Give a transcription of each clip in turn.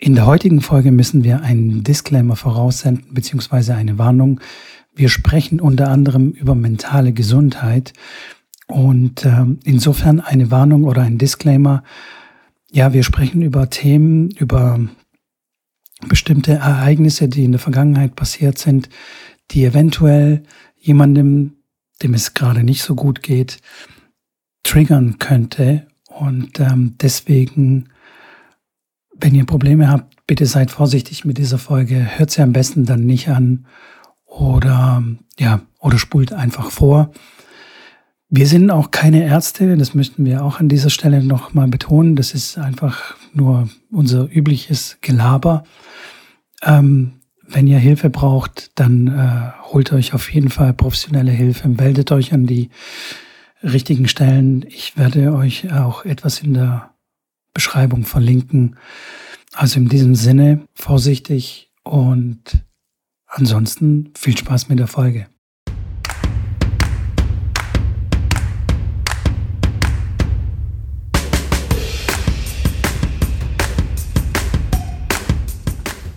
In der heutigen Folge müssen wir einen Disclaimer voraussenden, beziehungsweise eine Warnung. Wir sprechen unter anderem über mentale Gesundheit und äh, insofern eine Warnung oder ein Disclaimer. Ja, wir sprechen über Themen, über bestimmte Ereignisse, die in der Vergangenheit passiert sind, die eventuell jemandem, dem es gerade nicht so gut geht, triggern könnte. Und ähm, deswegen wenn ihr Probleme habt, bitte seid vorsichtig mit dieser Folge. Hört sie am besten dann nicht an oder, ja, oder spult einfach vor. Wir sind auch keine Ärzte, das möchten wir auch an dieser Stelle nochmal betonen. Das ist einfach nur unser übliches Gelaber. Ähm, wenn ihr Hilfe braucht, dann äh, holt euch auf jeden Fall professionelle Hilfe, meldet euch an die richtigen Stellen. Ich werde euch auch etwas in der Beschreibung verlinken. Also in diesem Sinne vorsichtig und ansonsten viel Spaß mit der Folge.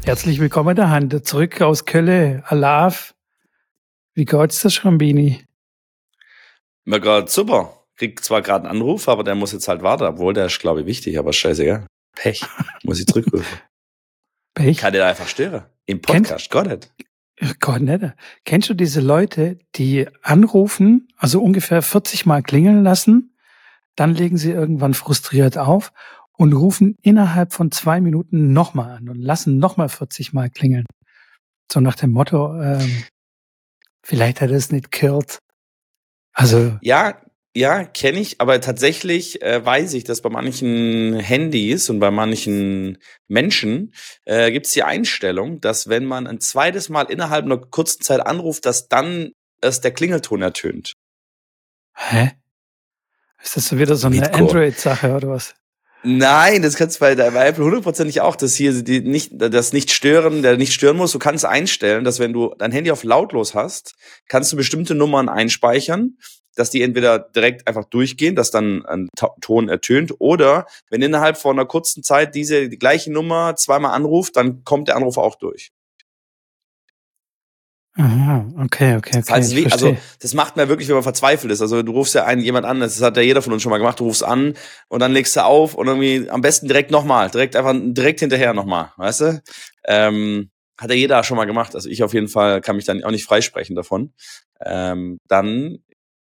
Herzlich willkommen der Hand zurück aus Kölle. Alaf. Wie geht's der Schrambini? Mir gerade super krieg zwar gerade einen Anruf, aber der muss jetzt halt warten, obwohl der ist, glaube ich, wichtig, aber scheißegal. Pech. Muss ich zurückrufen. Pech. Kann der einfach stören. Im Podcast, Gott nicht. Gott nicht. Kennst du diese Leute, die anrufen, also ungefähr 40 Mal klingeln lassen, dann legen sie irgendwann frustriert auf und rufen innerhalb von zwei Minuten nochmal an und lassen nochmal 40 Mal klingeln. So nach dem Motto, ähm, vielleicht hat er es nicht killt. Also. Ja, ja, kenne ich, aber tatsächlich äh, weiß ich, dass bei manchen Handys und bei manchen Menschen äh, gibt es die Einstellung, dass wenn man ein zweites Mal innerhalb einer kurzen Zeit anruft, dass dann erst der Klingelton ertönt. Hä? Ist das so wieder so eine Android-Sache oder was? Nein, das kannst du bei, bei Apple hundertprozentig auch, dass hier die nicht, das nicht stören, der nicht stören muss. Du kannst einstellen, dass wenn du dein Handy auf lautlos hast, kannst du bestimmte Nummern einspeichern dass die entweder direkt einfach durchgehen, dass dann ein Ton ertönt, oder wenn innerhalb von einer kurzen Zeit diese die gleiche Nummer zweimal anruft, dann kommt der Anruf auch durch. Aha, okay, okay, okay. Das heißt, wie, also das macht man wirklich, wenn man verzweifelt ist. Also du rufst ja einen jemand an, das hat ja jeder von uns schon mal gemacht, du rufst an und dann legst du auf und irgendwie am besten direkt nochmal, direkt einfach direkt hinterher nochmal, weißt du? Ähm, hat ja jeder schon mal gemacht. Also ich auf jeden Fall kann mich dann auch nicht freisprechen davon. Ähm, dann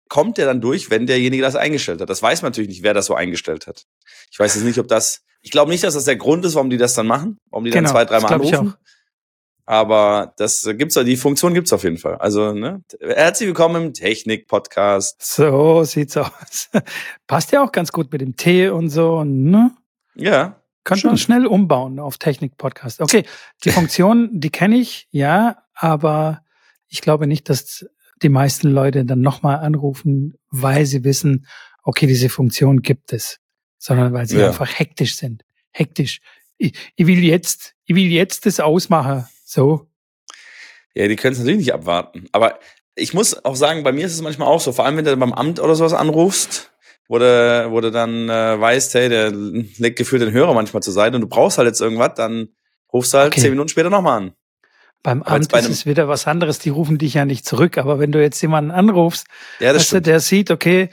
kommt der dann durch, wenn derjenige das eingestellt hat. Das weiß man natürlich nicht, wer das so eingestellt hat. Ich weiß jetzt nicht, ob das, ich glaube nicht, dass das der Grund ist, warum die das dann machen, warum die genau, dann zwei, dreimal anrufen. Aber das gibt's die Funktion gibt's auf jeden Fall. Also, ne? Herzlich willkommen im Technik-Podcast. So sieht's aus. Passt ja auch ganz gut mit dem Tee und so, ne? Ja. Könnte man schnell umbauen auf Technik-Podcast. Okay, die Funktion, die kenne ich, ja, aber ich glaube nicht, dass die meisten Leute dann nochmal anrufen, weil sie wissen, okay, diese Funktion gibt es, sondern weil sie ja. einfach hektisch sind. Hektisch. Ich, ich will jetzt, ich will jetzt das ausmachen. So. Ja, die können es natürlich nicht abwarten. Aber ich muss auch sagen, bei mir ist es manchmal auch so, vor allem wenn du beim Amt oder sowas anrufst, wo du, wo du dann äh, weißt, hey, der legt gefühlt den Hörer manchmal zur Seite und du brauchst halt jetzt irgendwas, dann rufst du halt okay. zehn Minuten später nochmal an. Beim Amt bei ist es wieder was anderes, die rufen dich ja nicht zurück. Aber wenn du jetzt jemanden anrufst, ja, das du, der sieht, okay,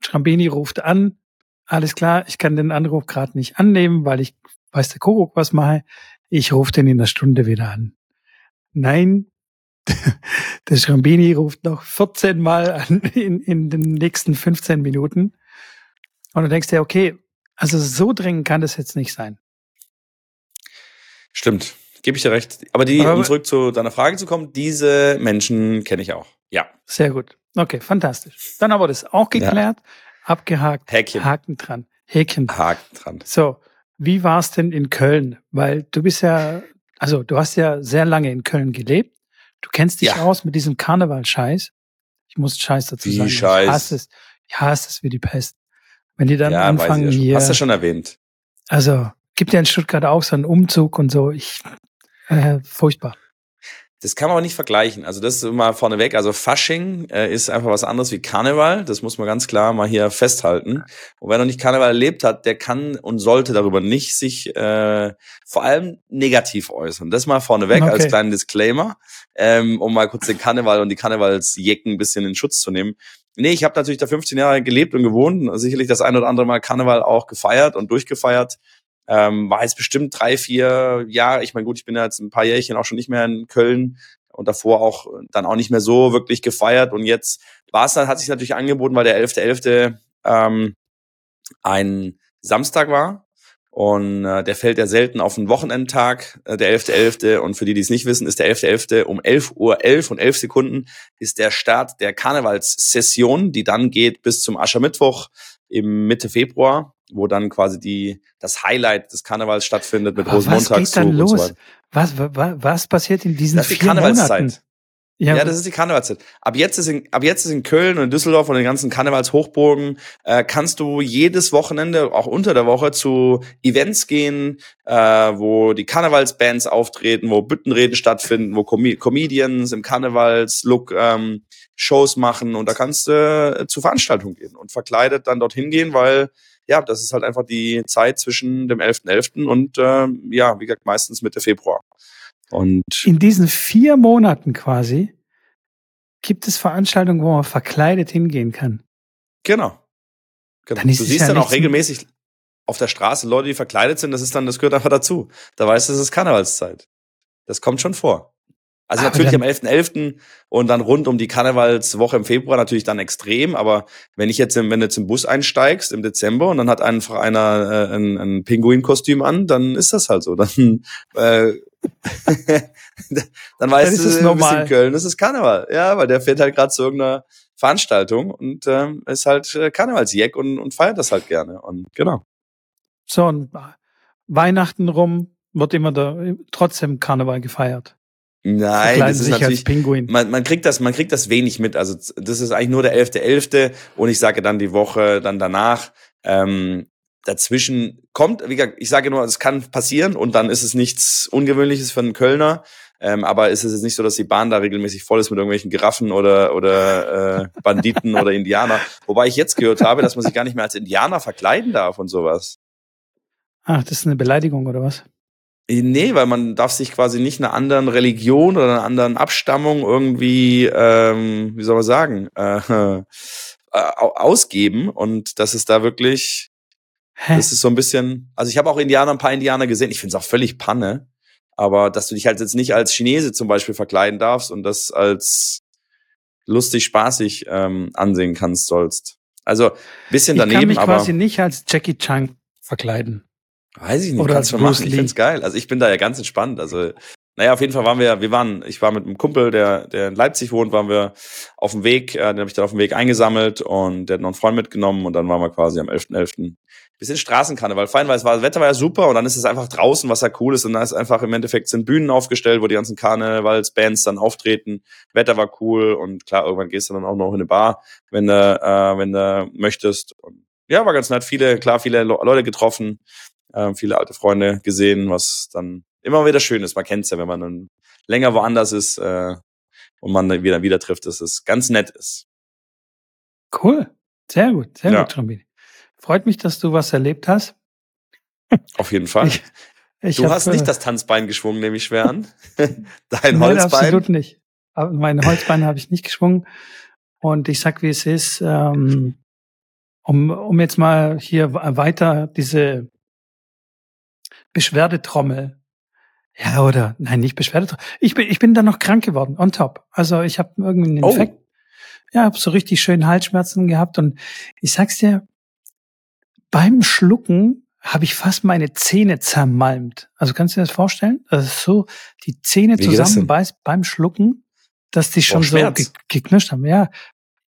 Schrambini ruft an, alles klar, ich kann den Anruf gerade nicht annehmen, weil ich weiß der Kuckuck was mache. Ich rufe den in der Stunde wieder an. Nein, der Schrambini ruft noch 14 Mal an in, in den nächsten 15 Minuten. Und du denkst dir, okay, also so dringend kann das jetzt nicht sein. Stimmt. Gebe ich dir recht. Aber die, um zurück zu deiner Frage zu kommen, diese Menschen kenne ich auch. Ja. Sehr gut. Okay, fantastisch. Dann haben wir das auch geklärt. Ja. Abgehakt. Häkchen. Haken dran. Häkchen. Haken dran. So. Wie war es denn in Köln? Weil du bist ja, also du hast ja sehr lange in Köln gelebt. Du kennst dich ja. aus mit diesem Karneval-Scheiß. Ich muss Scheiß dazu wie sagen. Scheiß. Ich hasse es. Ich hasse es wie die Pest. Wenn die dann ja, anfangen ja hier. Hast du schon erwähnt. Also, gibt ja in Stuttgart auch so einen Umzug und so. Ich, äh, furchtbar. Das kann man aber nicht vergleichen. Also das ist mal vorneweg. Also Fasching äh, ist einfach was anderes wie Karneval. Das muss man ganz klar mal hier festhalten. Und wer noch nicht Karneval erlebt hat, der kann und sollte darüber nicht sich äh, vor allem negativ äußern. Das mal vorneweg okay. als kleinen Disclaimer, ähm, um mal kurz den Karneval und die Karnevalsjecken ein bisschen in Schutz zu nehmen. Nee, ich habe natürlich da 15 Jahre gelebt und gewohnt. Sicherlich das ein oder andere Mal Karneval auch gefeiert und durchgefeiert. Ähm, war jetzt bestimmt drei, vier Jahre. Ich meine, gut, ich bin jetzt ein paar Jährchen auch schon nicht mehr in Köln und davor auch dann auch nicht mehr so wirklich gefeiert. Und jetzt war es dann, hat sich natürlich angeboten, weil der 11.11. .11., ähm, ein Samstag war. Und äh, der fällt ja selten auf einen Wochenendtag, äh, der 11.11. .11. Und für die, die es nicht wissen, ist der 11.11. .11. um 11 Uhr 11 und 11 Sekunden ist der Start der Karnevalssession, die dann geht bis zum Aschermittwoch im Mitte Februar wo dann quasi die, das Highlight des Karnevals stattfindet mit Rosenmontagszug was geht dann los? So was, was, was passiert in diesen das ist die Karnevalszeit. Monaten? Ja, ja, das ist die Karnevalszeit. Ab jetzt ist in, ab jetzt ist in Köln und in Düsseldorf und den ganzen Karnevalshochburgen äh, kannst du jedes Wochenende, auch unter der Woche, zu Events gehen, äh, wo die Karnevalsbands auftreten, wo Büttenreden stattfinden, wo Com Comedians im Karnevalslook ähm, Shows machen und da kannst du äh, zu Veranstaltungen gehen und verkleidet dann dorthin gehen, weil ja, das ist halt einfach die Zeit zwischen dem 11.11. .11. und äh, ja, wie gesagt, meistens Mitte Februar. Und in diesen vier Monaten quasi gibt es Veranstaltungen, wo man verkleidet hingehen kann. Genau. genau. Du siehst ja dann auch regelmäßig auf der Straße Leute, die verkleidet sind, das ist dann, das gehört einfach dazu. Da weißt du, es ist Karnevalszeit. Das kommt schon vor. Also aber natürlich am 11.11. .11. und dann rund um die Karnevalswoche im Februar natürlich dann extrem. Aber wenn ich jetzt, wenn du im Bus einsteigst im Dezember und dann hat einfach einer äh, ein, ein Pinguinkostüm an, dann ist das halt so. Dann, äh, dann weißt das du, normal. in Köln, das ist Karneval. Ja, weil der fährt halt gerade zu irgendeiner Veranstaltung und äh, ist halt äh, Karnevalsjack und, und feiert das halt gerne. Und genau. So, und Weihnachten rum wird immer da trotzdem Karneval gefeiert. Nein, das ist natürlich, Man, man kriegt das, man kriegt das wenig mit. Also das ist eigentlich nur der 11.11. .11. und ich sage dann die Woche dann danach. Ähm, dazwischen kommt, wie gesagt, ich sage nur, es kann passieren und dann ist es nichts Ungewöhnliches für einen Kölner. Ähm, aber ist es jetzt nicht so, dass die Bahn da regelmäßig voll ist mit irgendwelchen Giraffen oder oder äh, Banditen oder Indianer. Wobei ich jetzt gehört habe, dass man sich gar nicht mehr als Indianer verkleiden darf und sowas. Ach, das ist eine Beleidigung oder was? Nee, weil man darf sich quasi nicht einer anderen Religion oder einer anderen Abstammung irgendwie, ähm, wie soll man sagen, äh, äh, ausgeben. Und das ist da wirklich, Hä? das ist so ein bisschen, also ich habe auch Indianer, ein paar Indianer gesehen, ich finde es auch völlig Panne, aber dass du dich halt jetzt nicht als Chinese zum Beispiel verkleiden darfst und das als lustig, spaßig ähm, ansehen kannst sollst. Also bisschen daneben, aber... Ich kann mich quasi nicht als Jackie Chan verkleiden. Weiß ich nicht, Oder kannst du machen. Ich find's geil. Also ich bin da ja ganz entspannt. Also, naja, auf jeden Fall waren wir, wir waren, ich war mit einem Kumpel, der, der in Leipzig wohnt, waren wir auf dem Weg, äh, den habe ich dann auf dem Weg eingesammelt und der hat noch einen Freund mitgenommen und dann waren wir quasi am 11.11. .11. bisschen Straßenkarneval fein, weil es war, das Wetter war ja super und dann ist es einfach draußen, was ja cool ist und da ist einfach im Endeffekt sind Bühnen aufgestellt, wo die ganzen Karnevalsbands dann auftreten. Wetter war cool und klar, irgendwann gehst du dann auch noch in eine Bar, wenn du, äh, wenn du möchtest. Und ja, war ganz nett. Viele, klar, viele Leute getroffen äh, viele alte Freunde gesehen, was dann immer wieder schön ist. Man kennt's ja, wenn man dann länger woanders ist äh, und man dann wieder wieder trifft, dass es ganz nett ist. Cool, sehr gut, sehr ja. gut, Trambini. Freut mich, dass du was erlebt hast. Auf jeden Fall. Ich, ich du hab, hast nicht das Tanzbein geschwungen, nehme ich schwer an. Dein Nein, Holzbein. Absolut nicht. Aber mein Holzbein habe ich nicht geschwungen. Und ich sag, wie es ist, ähm, um, um jetzt mal hier weiter diese Beschwerdetrommel. Ja, oder nein, nicht Beschwerdetrommel. Ich bin, ich bin dann noch krank geworden, on top. Also ich habe irgendwie einen oh. Infekt. Oh. Ja, habe so richtig schön Halsschmerzen gehabt und ich sag's dir, beim Schlucken habe ich fast meine Zähne zermalmt. Also kannst du dir das vorstellen? Also so die Zähne zusammenbeißt beim Schlucken, dass die schon so ge geknirscht haben. Ja,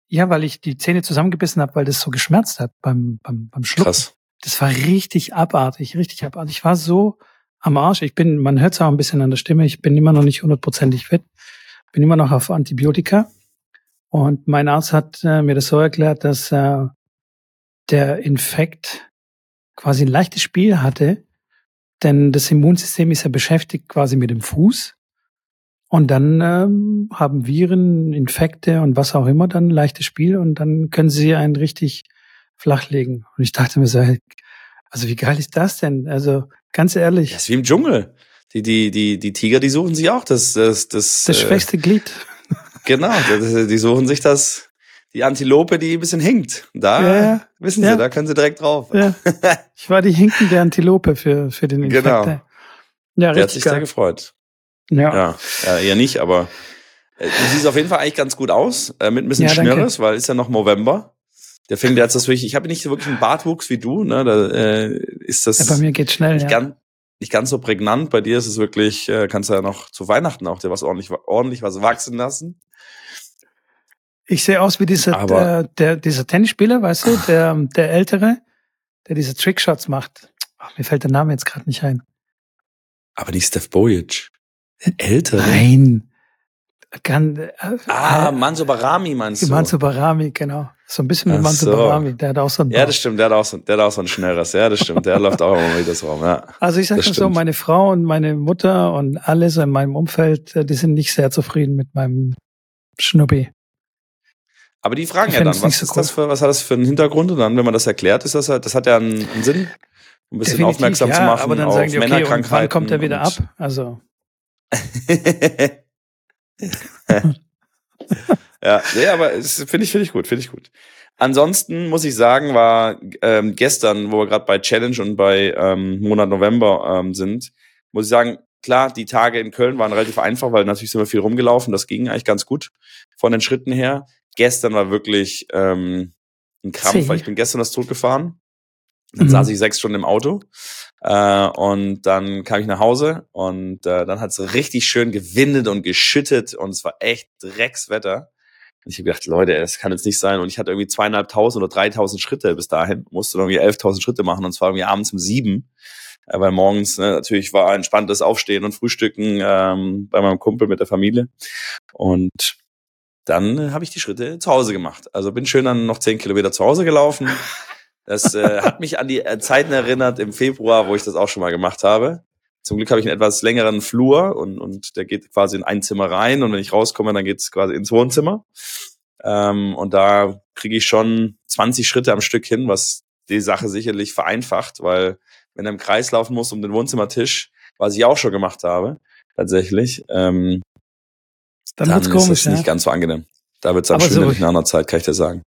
ja, weil ich die Zähne zusammengebissen habe, weil das so geschmerzt hat beim beim beim Schlucken. Krass. Das war richtig abartig, richtig abartig. Ich war so am Arsch. Ich bin, man hört es auch ein bisschen an der Stimme, ich bin immer noch nicht hundertprozentig fit. Bin immer noch auf Antibiotika. Und mein Arzt hat äh, mir das so erklärt, dass äh, der Infekt quasi ein leichtes Spiel hatte, denn das Immunsystem ist ja beschäftigt quasi mit dem Fuß. Und dann ähm, haben Viren, Infekte und was auch immer dann ein leichtes Spiel und dann können sie einen richtig flachlegen. Und ich dachte mir so, also wie geil ist das denn? Also ganz ehrlich. Das ist wie im Dschungel. Die, die, die, die Tiger, die suchen sich auch das, das, das. Das schwächste äh, Glied. Genau, die suchen sich das, die Antilope, die ein bisschen hinkt. Da ja, ja. wissen sie, ja. da können sie direkt drauf. Ich war die hinkende Antilope für, für den Infekt. Genau. Ja, Der hat sich geil. sehr gefreut. Ja. ja. Ja, eher nicht, aber äh, du siehst auf jeden Fall eigentlich ganz gut aus, äh, mit ein bisschen ja, Schnürres, weil ist ja noch November. Der fängt jetzt das wirklich, ich habe nicht wirklich einen Bartwuchs wie du, ne? Da äh, ist das. Ja, bei mir geht schnell, nicht ja. Ganz, nicht ganz so prägnant. Bei dir ist es wirklich, äh, kannst du ja noch zu Weihnachten auch dir was ordentlich, ordentlich was wachsen lassen. Ich sehe aus wie dieser, Aber, äh, der, dieser Tennisspieler, weißt du, der, der Ältere, der diese Trickshots macht. Ach, mir fällt der Name jetzt gerade nicht ein. Aber nicht Steph Bojic. Ältere? Nein. Kann, äh, ah, äh, Manso Barami meinst du? Manso Barami, genau. So ein bisschen wie Manso so. Barami. Der hat auch so ein Ja, das stimmt. Der hat auch so, der hat auch so ein schnelleres. Ja, das stimmt. Der läuft auch immer wieder so rum. Ja. Also ich sage so, meine Frau und meine Mutter und alles in meinem Umfeld, äh, die sind nicht sehr zufrieden mit meinem Schnubbi. Aber die fragen ja dann, was so ist cool. das für, was hat das für einen Hintergrund? Und dann, wenn man das erklärt, ist das halt, das hat ja einen, einen Sinn, ein bisschen Definitiv, aufmerksam ja, zu machen aber dann auf sagen die, okay, Männerkrankheiten. wann kommt er wieder ab? Also. ja, nee, aber finde ich, finde ich gut, finde ich gut. Ansonsten muss ich sagen, war ähm, gestern, wo wir gerade bei Challenge und bei ähm, Monat November ähm, sind, muss ich sagen, klar, die Tage in Köln waren relativ einfach, weil natürlich sind wir viel rumgelaufen, das ging eigentlich ganz gut von den Schritten her. Gestern war wirklich ähm, ein Krampf, weil ich bin gestern das Tod gefahren. Dann mhm. saß ich sechs Stunden im Auto äh, und dann kam ich nach Hause und äh, dann hat es richtig schön gewindet und geschüttet und es war echt Dreckswetter. Und ich habe gedacht, Leute, das kann jetzt nicht sein. Und ich hatte irgendwie zweieinhalbtausend oder dreitausend Schritte bis dahin. Musste irgendwie elftausend Schritte machen und zwar irgendwie abends um sieben. Äh, weil morgens ne, natürlich war entspanntes Aufstehen und Frühstücken ähm, bei meinem Kumpel mit der Familie. Und dann äh, habe ich die Schritte zu Hause gemacht. Also bin schön dann noch zehn Kilometer zu Hause gelaufen. Das äh, hat mich an die äh, Zeiten erinnert im Februar, wo ich das auch schon mal gemacht habe. Zum Glück habe ich einen etwas längeren Flur und, und der geht quasi in ein Zimmer rein und wenn ich rauskomme, dann geht es quasi ins Wohnzimmer. Ähm, und da kriege ich schon 20 Schritte am Stück hin, was die Sache sicherlich vereinfacht, weil wenn er im Kreis laufen muss um den Wohnzimmertisch, was ich auch schon gemacht habe, tatsächlich, ähm, dann, dann ist komisch, es nicht ganz so angenehm. Da wird es dann schön so, in einer Zeit, kann ich dir sagen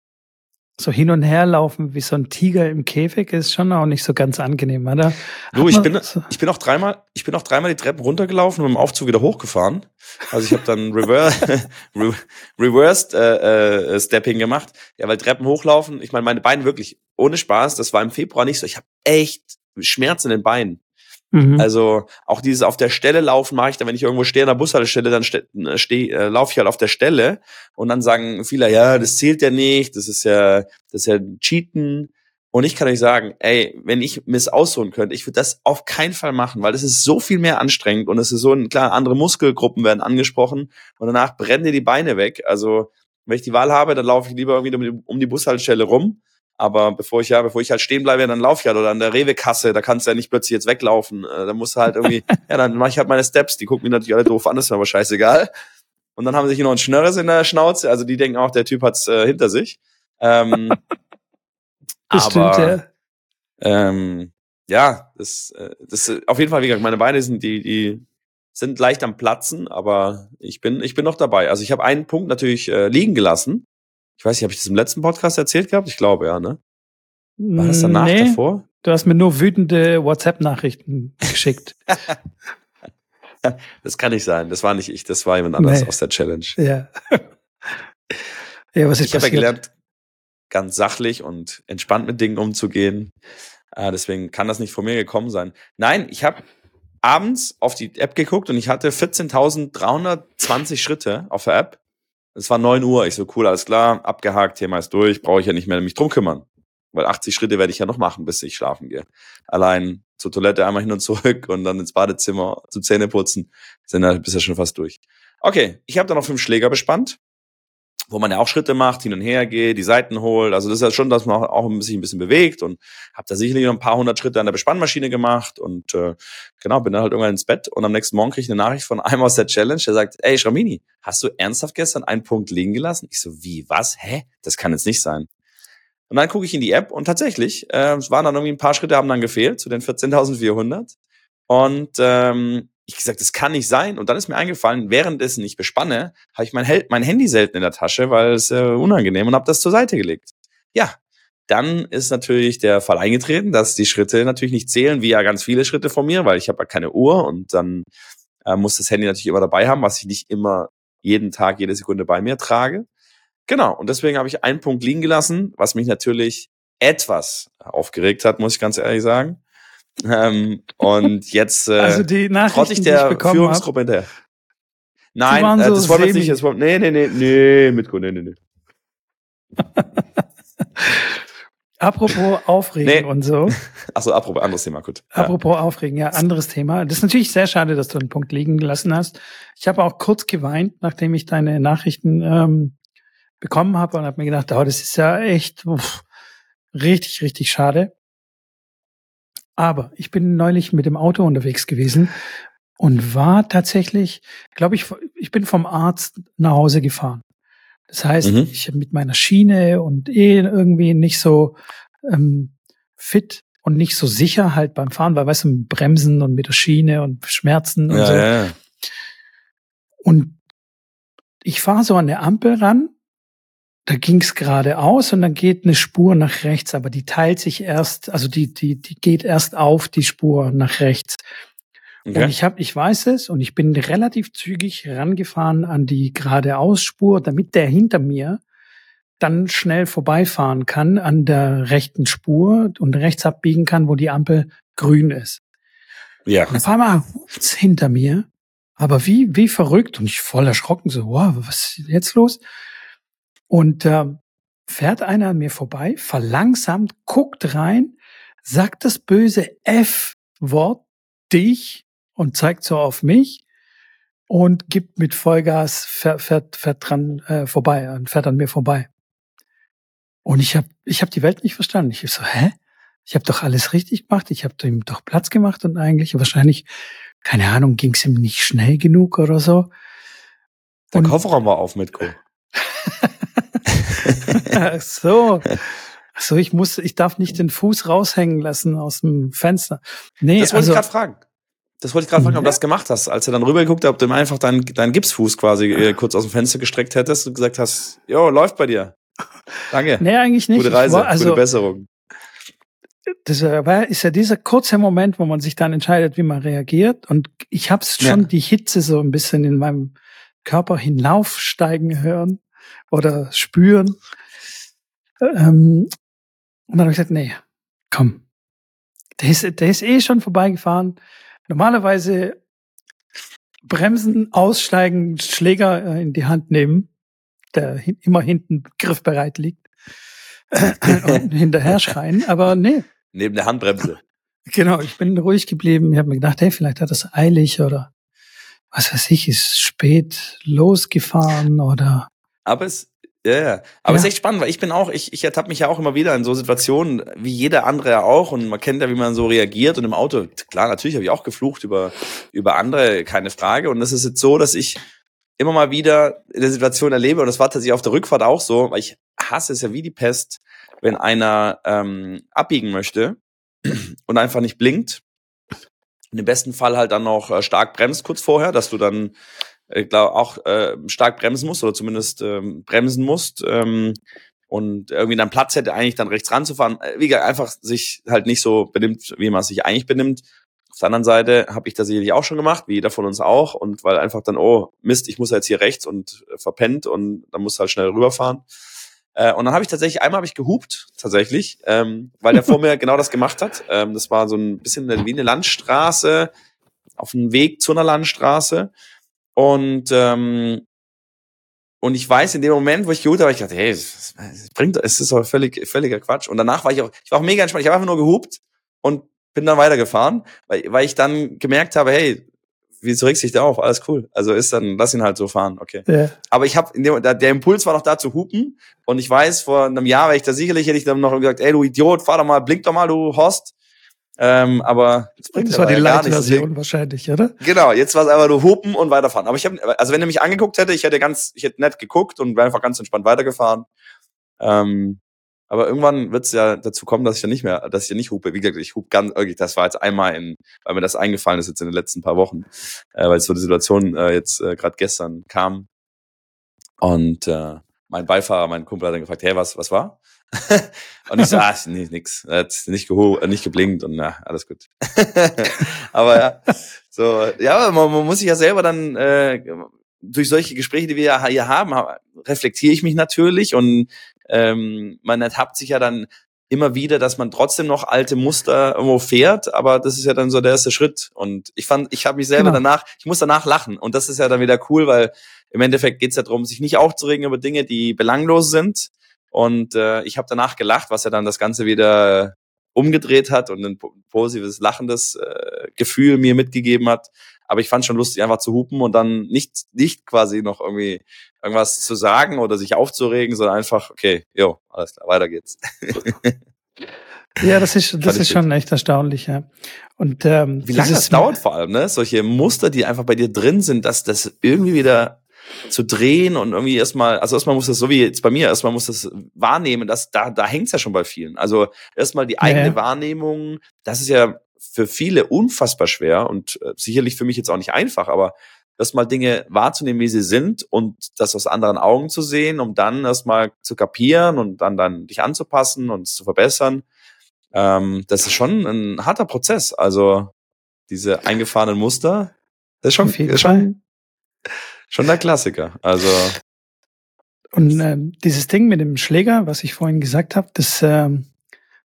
so hin und her laufen wie so ein Tiger im Käfig ist schon auch nicht so ganz angenehm, oder? Du, ich bin, ich bin auch dreimal, ich bin auch dreimal die Treppen runtergelaufen und mit dem Aufzug wieder hochgefahren. Also ich habe dann reverse, reversed äh, äh, Stepping gemacht. Ja, weil Treppen hochlaufen, ich meine, meine Beine wirklich ohne Spaß, das war im Februar nicht so. Ich habe echt Schmerzen in den Beinen. Mhm. Also auch dieses auf der Stelle laufen mache ich dann, wenn ich irgendwo stehe an der Bushaltestelle, dann ste äh, steh, äh, laufe ich halt auf der Stelle und dann sagen viele, ja, das zählt ja nicht, das ist ja, das ist ja Cheaten. Und ich kann euch sagen, ey, wenn ich mir es aussuchen könnte, ich würde das auf keinen Fall machen, weil das ist so viel mehr anstrengend und es ist so ein, klar, andere Muskelgruppen werden angesprochen und danach brennen dir die Beine weg. Also, wenn ich die Wahl habe, dann laufe ich lieber irgendwie um die, um die Bushaltestelle rum aber bevor ich ja, bevor ich halt stehen bleibe, dann laufe ich halt oder an der Rewe-Kasse, da kannst du ja nicht plötzlich jetzt weglaufen. Äh, da musst du halt irgendwie, ja, dann mache ich halt meine Steps, die gucken mich natürlich alle doof an, das ist mir aber scheißegal. Und dann haben sie sich noch ein Schnörres in der Schnauze, also die denken auch, der Typ hat's äh, hinter sich. Ähm, das aber, ja. Ähm, ja, das, äh, das auf jeden Fall, wie gesagt, meine Beine sind die, die sind leicht am Platzen, aber ich bin, ich bin noch dabei. Also ich habe einen Punkt natürlich äh, liegen gelassen. Ich weiß nicht, habe ich das im letzten Podcast erzählt gehabt? Ich glaube ja, ne? War das danach, nee, davor? Du hast mir nur wütende WhatsApp-Nachrichten geschickt. das kann nicht sein. Das war nicht ich, das war jemand anders nee. aus der Challenge. Ja. ja, was ist ich habe ja gelernt, ganz sachlich und entspannt mit Dingen umzugehen. Äh, deswegen kann das nicht von mir gekommen sein. Nein, ich habe abends auf die App geguckt und ich hatte 14.320 Schritte auf der App. Es war neun Uhr. Ich so, cool, alles klar, abgehakt, Thema ist durch, brauche ich ja nicht mehr mich drum kümmern. Weil 80 Schritte werde ich ja noch machen, bis ich schlafen gehe. Allein zur Toilette einmal hin und zurück und dann ins Badezimmer zum Zähneputzen, sind ja bisher schon fast durch. Okay, ich habe dann noch fünf Schläger bespannt. Wo man ja auch Schritte macht, hin und her geht, die Seiten holt. Also das ist ja schon, dass man auch ein bisschen, ein bisschen bewegt und habe da sicherlich noch ein paar hundert Schritte an der Bespannmaschine gemacht und äh, genau, bin dann halt irgendwann ins Bett und am nächsten Morgen kriege ich eine Nachricht von einem aus der Challenge, der sagt, ey Schramini, hast du ernsthaft gestern einen Punkt liegen gelassen? Ich so, wie, was? Hä? Das kann jetzt nicht sein. Und dann gucke ich in die App und tatsächlich, äh, es waren dann irgendwie ein paar Schritte, haben dann gefehlt zu den 14.400. Und ähm, ich gesagt, das kann nicht sein. Und dann ist mir eingefallen, währenddessen ich bespanne, habe ich mein, mein, Handy selten in der Tasche, weil es äh, unangenehm und habe das zur Seite gelegt. Ja, dann ist natürlich der Fall eingetreten, dass die Schritte natürlich nicht zählen, wie ja ganz viele Schritte von mir, weil ich habe ja keine Uhr und dann äh, muss das Handy natürlich immer dabei haben, was ich nicht immer jeden Tag, jede Sekunde bei mir trage. Genau, und deswegen habe ich einen Punkt liegen gelassen, was mich natürlich etwas aufgeregt hat, muss ich ganz ehrlich sagen. Ähm, und jetzt äh, also die trotz ich der ich Führungsgruppe hinterher. Nein, äh, so das war jetzt nicht, das war, nee, nee, nee, nee, Mitko, nee, nee, nee. Apropos Aufregen nee. und so. Achso, apropos anderes Thema, gut. Ja. Apropos Aufregen, ja, anderes Thema. Das ist natürlich sehr schade, dass du einen Punkt liegen gelassen hast. Ich habe auch kurz geweint, nachdem ich deine Nachrichten ähm, bekommen habe und habe mir gedacht, oh, das ist ja echt uff, richtig, richtig schade. Aber ich bin neulich mit dem Auto unterwegs gewesen und war tatsächlich, glaube ich, ich bin vom Arzt nach Hause gefahren. Das heißt, mhm. ich mit meiner Schiene und eh irgendwie nicht so ähm, fit und nicht so sicher halt beim Fahren, weil weißt du, Bremsen und mit der Schiene und Schmerzen und ja, so. Ja. Und ich fahre so an der Ampel ran da ging's geradeaus und dann geht eine Spur nach rechts, aber die teilt sich erst, also die, die, die geht erst auf die Spur nach rechts. Okay. Und ich habe, ich weiß es und ich bin relativ zügig rangefahren an die geradeausspur, damit der hinter mir dann schnell vorbeifahren kann an der rechten Spur und rechts abbiegen kann, wo die Ampel grün ist. Ja. Und auf einmal hupt's hinter mir, aber wie, wie verrückt und ich voll erschrocken so, wow, was ist jetzt los? Und äh, fährt einer an mir vorbei, verlangsamt, guckt rein, sagt das böse F-Wort, dich, und zeigt so auf mich und gibt mit Vollgas, fährt, fährt, fährt dran äh, vorbei und fährt an mir vorbei. Und ich habe ich hab die Welt nicht verstanden. Ich so, hä? Ich habe doch alles richtig gemacht, ich habe ihm doch Platz gemacht und eigentlich wahrscheinlich, keine Ahnung, ging es ihm nicht schnell genug oder so. Der Kofferraum war auf mit Co. Ach so. Ach so, ich muss, ich darf nicht den Fuß raushängen lassen aus dem Fenster. Nee, das wollte also, ich gerade fragen. Das wollte ich gerade fragen, ob du das gemacht hast, als du dann rübergeguckt hast, ob du ihm einfach deinen, deinen Gipsfuß quasi äh, kurz aus dem Fenster gestreckt hättest und gesagt hast, jo, läuft bei dir. Danke. Nee, eigentlich nicht. Gute Reise, war, also, gute Besserung. Das ist ja dieser kurze Moment, wo man sich dann entscheidet, wie man reagiert. Und ich habe schon ja. die Hitze so ein bisschen in meinem Körper hinaufsteigen hören oder spüren. Ähm, und dann habe ich gesagt, nee, komm. Der ist, der ist eh schon vorbeigefahren. Normalerweise bremsen, aussteigen, Schläger äh, in die Hand nehmen, der immer hinten griffbereit liegt und hinterher schreien, aber nee. Neben der Handbremse. Genau, ich bin ruhig geblieben. Ich habe mir gedacht, hey, vielleicht hat das eilig oder was weiß ich, ist spät losgefahren oder. Aber es, ja, ja. Aber es ja. ist echt spannend, weil ich bin auch, ich, ich ertappe mich ja auch immer wieder in so Situationen, wie jeder andere ja auch. Und man kennt ja, wie man so reagiert. Und im Auto, klar, natürlich habe ich auch geflucht über, über andere, keine Frage. Und das ist jetzt so, dass ich immer mal wieder in der Situation erlebe, und das war tatsächlich auf der Rückfahrt auch so, weil ich hasse es ja wie die Pest, wenn einer ähm, abbiegen möchte und einfach nicht blinkt. Und im besten Fall halt dann noch äh, stark bremst kurz vorher, dass du dann ich glaube, auch äh, stark bremsen musst oder zumindest ähm, bremsen musst ähm, und irgendwie dann Platz hätte, eigentlich dann rechts ranzufahren. Äh, wie gesagt, einfach sich halt nicht so benimmt, wie man sich eigentlich benimmt. Auf der anderen Seite habe ich das sicherlich auch schon gemacht, wie jeder von uns auch. Und weil einfach dann, oh Mist, ich muss jetzt hier rechts und äh, verpennt und dann muss halt schnell rüberfahren. Äh, und dann habe ich tatsächlich, einmal habe ich gehupt, tatsächlich, ähm, weil der vor mir genau das gemacht hat. Ähm, das war so ein bisschen wie eine Landstraße, auf dem Weg zu einer Landstraße. Und, ähm, und ich weiß, in dem Moment, wo ich geholt habe, ich dachte, hey, es bringt, es ist doch völlig, völliger Quatsch. Und danach war ich auch, ich war auch mega entspannt. Ich habe einfach nur gehupt und bin dann weitergefahren, weil, weil ich dann gemerkt habe, hey, wieso regst du dich da auf? Alles cool. Also ist dann, lass ihn halt so fahren, okay. Ja. Aber ich habe, der Impuls war noch da zu hupen und ich weiß, vor einem Jahr wäre ich da sicherlich, hätte ich dann noch gesagt, ey du Idiot, fahr doch mal, blink doch mal, du Horst. Ähm, aber das, bringt das war die Light-Version wahrscheinlich, oder? Genau, jetzt war es einfach nur hupen und weiterfahren. Aber ich habe, also wenn er mich angeguckt hätte, ich hätte ganz, ich hätte nett geguckt und wäre einfach ganz entspannt weitergefahren. Ähm, aber irgendwann wird es ja dazu kommen, dass ich ja nicht mehr, dass ich ja nicht hupe. Wie gesagt, ich hupe ganz, wirklich, das war jetzt einmal in, weil mir das eingefallen ist jetzt in den letzten paar Wochen, äh, weil so die Situation äh, jetzt äh, gerade gestern kam. Und äh, mein Beifahrer, mein Kumpel hat dann gefragt, hey, was, was war? und ich so, ah, nee, nix. Er hat nicht, geho äh, nicht geblinkt und na, alles gut. aber ja, so, ja, man, man muss sich ja selber dann äh, durch solche Gespräche, die wir ja hier haben, reflektiere ich mich natürlich und ähm, man ertappt sich ja dann immer wieder, dass man trotzdem noch alte Muster irgendwo fährt, aber das ist ja dann so der erste Schritt. Und ich fand, ich habe mich selber genau. danach, ich muss danach lachen. Und das ist ja dann wieder cool, weil im Endeffekt geht es ja darum, sich nicht aufzuregen über Dinge, die belanglos sind. Und äh, ich habe danach gelacht, was ja dann das Ganze wieder umgedreht hat und ein positives, lachendes äh, Gefühl mir mitgegeben hat. Aber ich fand schon lustig, einfach zu hupen und dann nicht, nicht quasi noch irgendwie irgendwas zu sagen oder sich aufzuregen, sondern einfach, okay, jo, alles klar, weiter geht's. Ja, das ist, das ist schon echt erstaunlich, ja. Und ähm, wie lange das dauert vor allem, ne? Solche Muster, die einfach bei dir drin sind, dass das irgendwie wieder zu drehen und irgendwie erstmal, also erstmal muss das so wie jetzt bei mir, erstmal muss das wahrnehmen, dass da, da hängt's ja schon bei vielen. Also erstmal die eigene ja. Wahrnehmung, das ist ja für viele unfassbar schwer und äh, sicherlich für mich jetzt auch nicht einfach, aber erstmal Dinge wahrzunehmen, wie sie sind und das aus anderen Augen zu sehen, um dann erstmal zu kapieren und dann, dann dich anzupassen und es zu verbessern. Ähm, das ist schon ein harter Prozess. Also diese eingefahrenen Muster, das ist schon, ist schon, schon der Klassiker. Also und äh, dieses Ding mit dem Schläger, was ich vorhin gesagt habe, das, äh,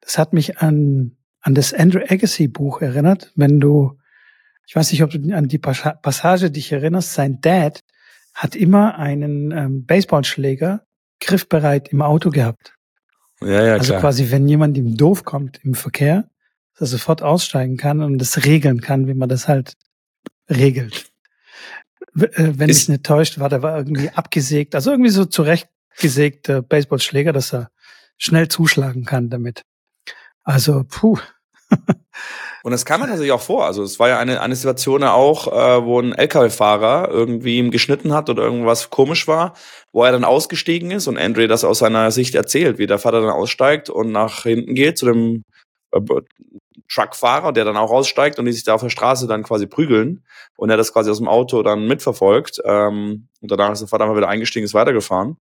das hat mich an an das Andrew Agassi Buch erinnert, wenn du, ich weiß nicht, ob du an die Passage dich erinnerst, sein Dad hat immer einen ähm, Baseballschläger griffbereit im Auto gehabt. Ja, ja, also klar. quasi, wenn jemand ihm doof kommt im Verkehr, dass er sofort aussteigen kann und das regeln kann, wie man das halt regelt. Äh, wenn mich nicht täuscht, war der war irgendwie abgesägt, also irgendwie so zurechtgesägter Baseballschläger, dass er schnell zuschlagen kann damit. Also, puh, und das kam mir tatsächlich auch vor. Also es war ja eine, eine Situation auch, äh, wo ein LKW-Fahrer irgendwie ihm geschnitten hat oder irgendwas komisch war, wo er dann ausgestiegen ist und Andre das aus seiner Sicht erzählt, wie der Vater dann aussteigt und nach hinten geht zu dem äh, Truckfahrer, der dann auch aussteigt und die sich da auf der Straße dann quasi prügeln und er das quasi aus dem Auto dann mitverfolgt. Ähm, und danach ist der Vater einfach wieder eingestiegen, ist weitergefahren.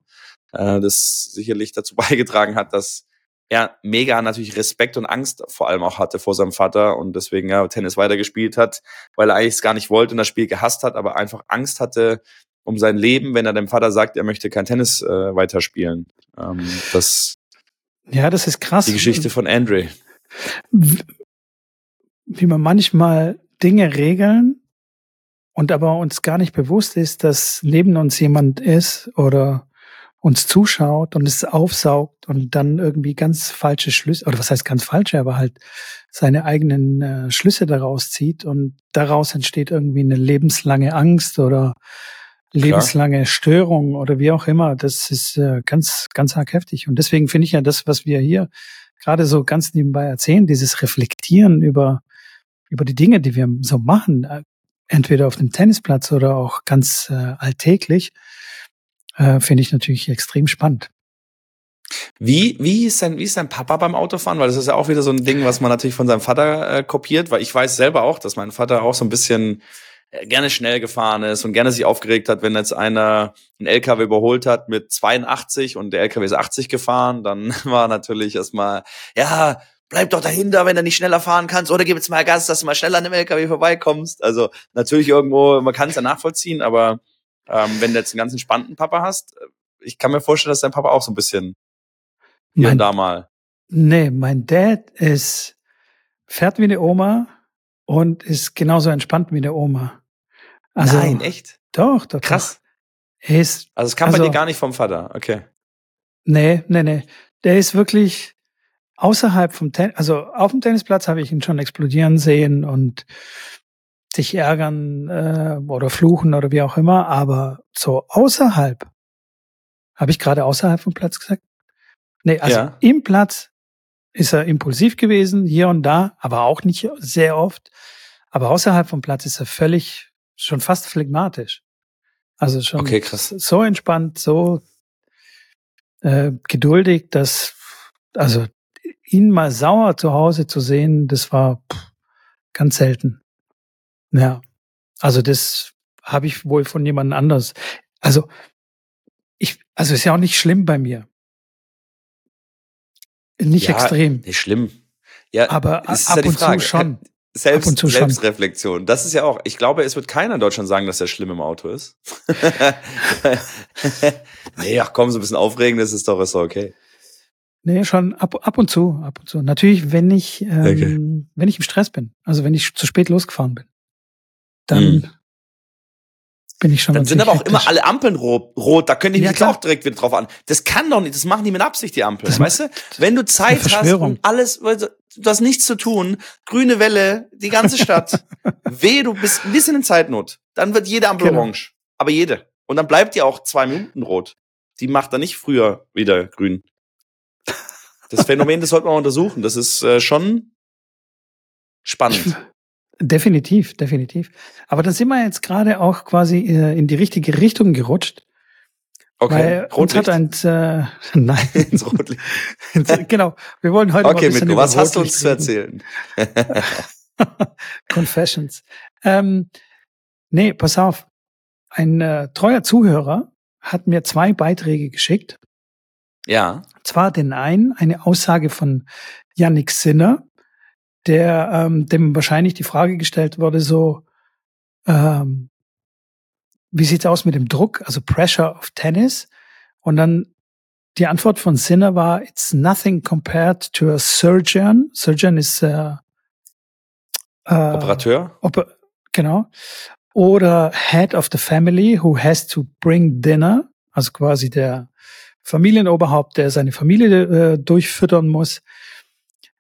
Äh, das sicherlich dazu beigetragen hat, dass er mega natürlich Respekt und Angst vor allem auch hatte vor seinem Vater und deswegen ja Tennis weitergespielt hat, weil er eigentlich es gar nicht wollte und das Spiel gehasst hat, aber einfach Angst hatte um sein Leben, wenn er dem Vater sagt, er möchte kein Tennis äh, weiterspielen. Ähm, das ja, das ist krass. Die Geschichte von Andre. Wie man manchmal Dinge regeln und aber uns gar nicht bewusst ist, dass neben uns jemand ist oder uns zuschaut und es aufsaugt und dann irgendwie ganz falsche Schlüsse, oder was heißt ganz falsche, aber halt seine eigenen äh, Schlüsse daraus zieht und daraus entsteht irgendwie eine lebenslange Angst oder lebenslange Klar. Störung oder wie auch immer. Das ist äh, ganz, ganz arg heftig. Und deswegen finde ich ja das, was wir hier gerade so ganz nebenbei erzählen, dieses Reflektieren über, über die Dinge, die wir so machen, äh, entweder auf dem Tennisplatz oder auch ganz äh, alltäglich, äh, finde ich natürlich extrem spannend. Wie, wie, ist sein, wie ist sein Papa beim Autofahren? Weil das ist ja auch wieder so ein Ding, was man natürlich von seinem Vater äh, kopiert, weil ich weiß selber auch, dass mein Vater auch so ein bisschen äh, gerne schnell gefahren ist und gerne sich aufgeregt hat, wenn jetzt einer einen LKW überholt hat mit 82 und der LKW ist 80 gefahren, dann war natürlich erstmal, ja, bleib doch dahinter, wenn du nicht schneller fahren kannst, oder gib jetzt mal Gas, dass du mal schneller an dem LKW vorbeikommst. Also natürlich irgendwo, man kann es ja nachvollziehen, aber ähm, wenn du jetzt einen ganz entspannten Papa hast, äh, ich kann mir vorstellen, dass dein Papa auch so ein bisschen hier mein, und da mal. Nee, mein Dad ist, fährt wie eine Oma und ist genauso entspannt wie eine Oma. Also, Nein, echt? Doch, doch. Krass. Er ist, also es kam also, bei dir gar nicht vom Vater, okay. Nee, nee, nee. Der ist wirklich außerhalb vom Tennis, also auf dem Tennisplatz habe ich ihn schon explodieren sehen und dich ärgern äh, oder fluchen oder wie auch immer, aber so außerhalb, habe ich gerade außerhalb vom Platz gesagt? Nee, also Ja. im Platz ist er impulsiv gewesen, hier und da, aber auch nicht sehr oft. Aber außerhalb vom Platz ist er völlig, schon fast phlegmatisch. Also schon Okay, so entspannt, so äh, geduldig, dass, also ihn mal sauer zu Hause zu sehen, das war pff, ganz selten. Ja, also das habe ich wohl von jemand anders. Also ich, also ist ja auch nicht schlimm bei mir. Nicht Ja, extrem, Nicht schlimm. Ja, aber es ist ab ja die und Frage. zu schon. Selbst, Ab und zu schon. Selbstreflexion. Das ist ja auch, ich glaube, es wird keiner in Deutschland sagen, dass er schlimm im Auto ist. nee, ach komm, so ein bisschen aufregend, das ist doch, ist doch okay. Nee, schon ab, ab und zu, ab und zu. Natürlich, wenn ich, ähm, Okay. wenn ich im Stress bin, also wenn ich zu spät losgefahren bin, dann Mhm. bin ich schon Dann sind aber auch immer alle Ampeln rot. rot. Da könnte ich Ja, mich klar. auch direkt wieder drauf an. Das kann doch nicht, das machen die mit Absicht, die Ampeln. Das weißt du? Wenn du Zeit hast und alles, du, hast nichts zu tun, grüne Welle, die ganze Stadt. Weh, du bist ein bisschen in Zeitnot. Dann wird jede Ampel Genau. orange. Aber jede. Und dann bleibt die auch zwei Minuten rot. Die macht dann nicht früher wieder grün. Das Phänomen, das sollte man mal untersuchen. Das ist äh, schon spannend. Definitiv, definitiv. Aber da sind wir jetzt gerade auch quasi äh, in die richtige Richtung gerutscht. Okay, weil uns hat Rotlicht. ein, äh, nein, ins Rotlicht. genau. Wir wollen heute mal Okay, ein bisschen über was hast du uns Rotlicht zu reden. erzählen? Confessions. Ähm, nee, pass auf. Ein äh, treuer Zuhörer hat mir zwei Beiträge geschickt. Ja. Zwar den einen, eine Aussage von Yannick Sinner, der ähm, dem wahrscheinlich die Frage gestellt wurde, so, ähm, wie sieht's aus mit dem Druck, also Pressure of Tennis? Und dann die Antwort von Sinner war, it's nothing compared to a surgeon. Surgeon ist äh, äh, Operateur? Oper genau. Oder Head of the Family who has to bring dinner, also quasi der Familienoberhaupt, der seine Familie äh, durchfüttern muss.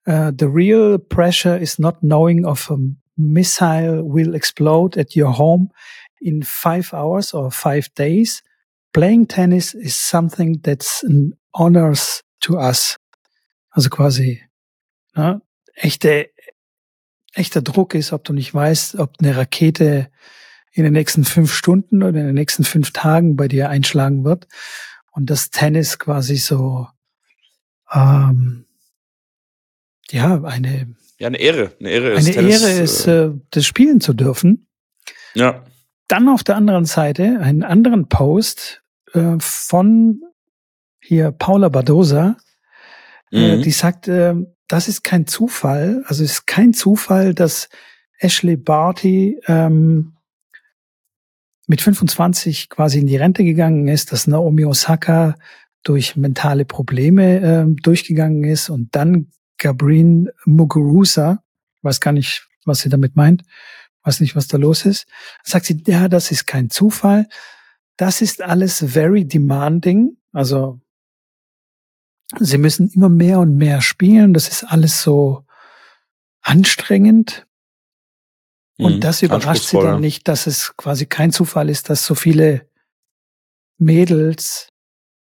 Uh, the real pressure is not knowing of a missile will explode at your home in five hours or five days. Playing tennis is something that's an honors to us. Also quasi ne, echte echter Druck ist, ob du nicht weißt, ob eine Rakete in den nächsten fünf Stunden oder in den nächsten fünf Tagen bei dir einschlagen wird. Und das Tennis quasi so, ähm, ja, eine, Ja, eine Ehre. Eine Ehre ist. eine Tennis, Ehre ist, Äh, äh, das spielen zu dürfen. ja. Dann auf der anderen Seite einen anderen Post äh, von hier Paula Badosa, äh, Mhm. die sagt, äh, das ist kein Zufall, also es ist kein Zufall, dass Ashley Barty ähm, mit 25 quasi in die Rente gegangen ist, dass Naomi Osaka durch mentale Probleme ähm, durchgegangen ist und dann Gabrine Muguruza, weiß gar nicht, was sie damit meint, weiß nicht, was da los ist, sagt sie, ja, das ist kein Zufall, das ist alles very demanding, also sie müssen immer mehr und mehr spielen, das ist alles so anstrengend. Und Mhm. das überrascht sie dann nicht, dass es quasi kein Zufall ist, dass so viele Mädels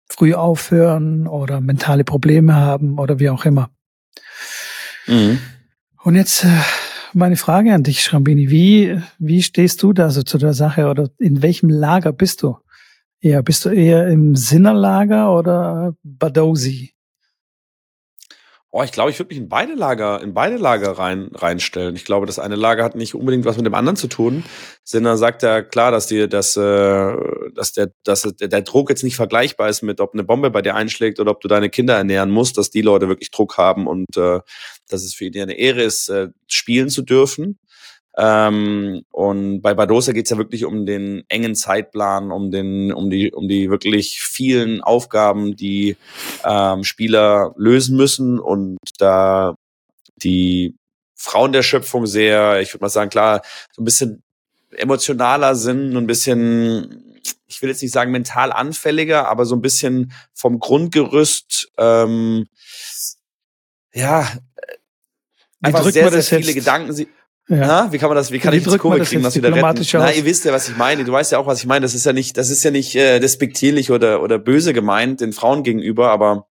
früh aufhören oder mentale Probleme haben oder wie auch immer. Mhm. Und jetzt äh, meine Frage an dich, Schrambini. Wie, wie stehst du da so zu der Sache oder in welchem Lager bist du? Ja, bist du eher im Sinnerlager oder Badosi? Oh, ich glaube, ich würde mich in beide Lager, in beide Lager rein, reinstellen. Ich glaube, das eine Lager hat nicht unbedingt was mit dem anderen zu tun. Sinner sagt ja klar, dass die, dass, äh, dass der, dass der, der Druck jetzt nicht vergleichbar ist mit, ob eine Bombe bei dir einschlägt oder ob du deine Kinder ernähren musst, dass die Leute wirklich Druck haben und äh, dass es für ihn eine Ehre ist, äh, spielen zu dürfen. Ähm, und bei Badosa geht's ja wirklich um den engen Zeitplan, um den, um die, um die wirklich vielen Aufgaben, die ähm, Spieler lösen müssen und da die Frauen der Schöpfung sehr, ich würde mal sagen, klar, so ein bisschen emotionaler sind, ein bisschen, ich will jetzt nicht sagen mental anfälliger, aber so ein bisschen vom Grundgerüst, ähm, ja, Wie einfach sehr, sehr viele jetzt- Gedanken. Sie, Ja. ja. wie kann man das, wie kann wie ich das Kurve kriegen, das wieder retten? Na, ihr wisst ja, was ich meine. Du weißt ja auch, was ich meine. Das ist ja nicht, das ist ja nicht äh, despektierlich oder, oder böse gemeint den Frauen gegenüber, aber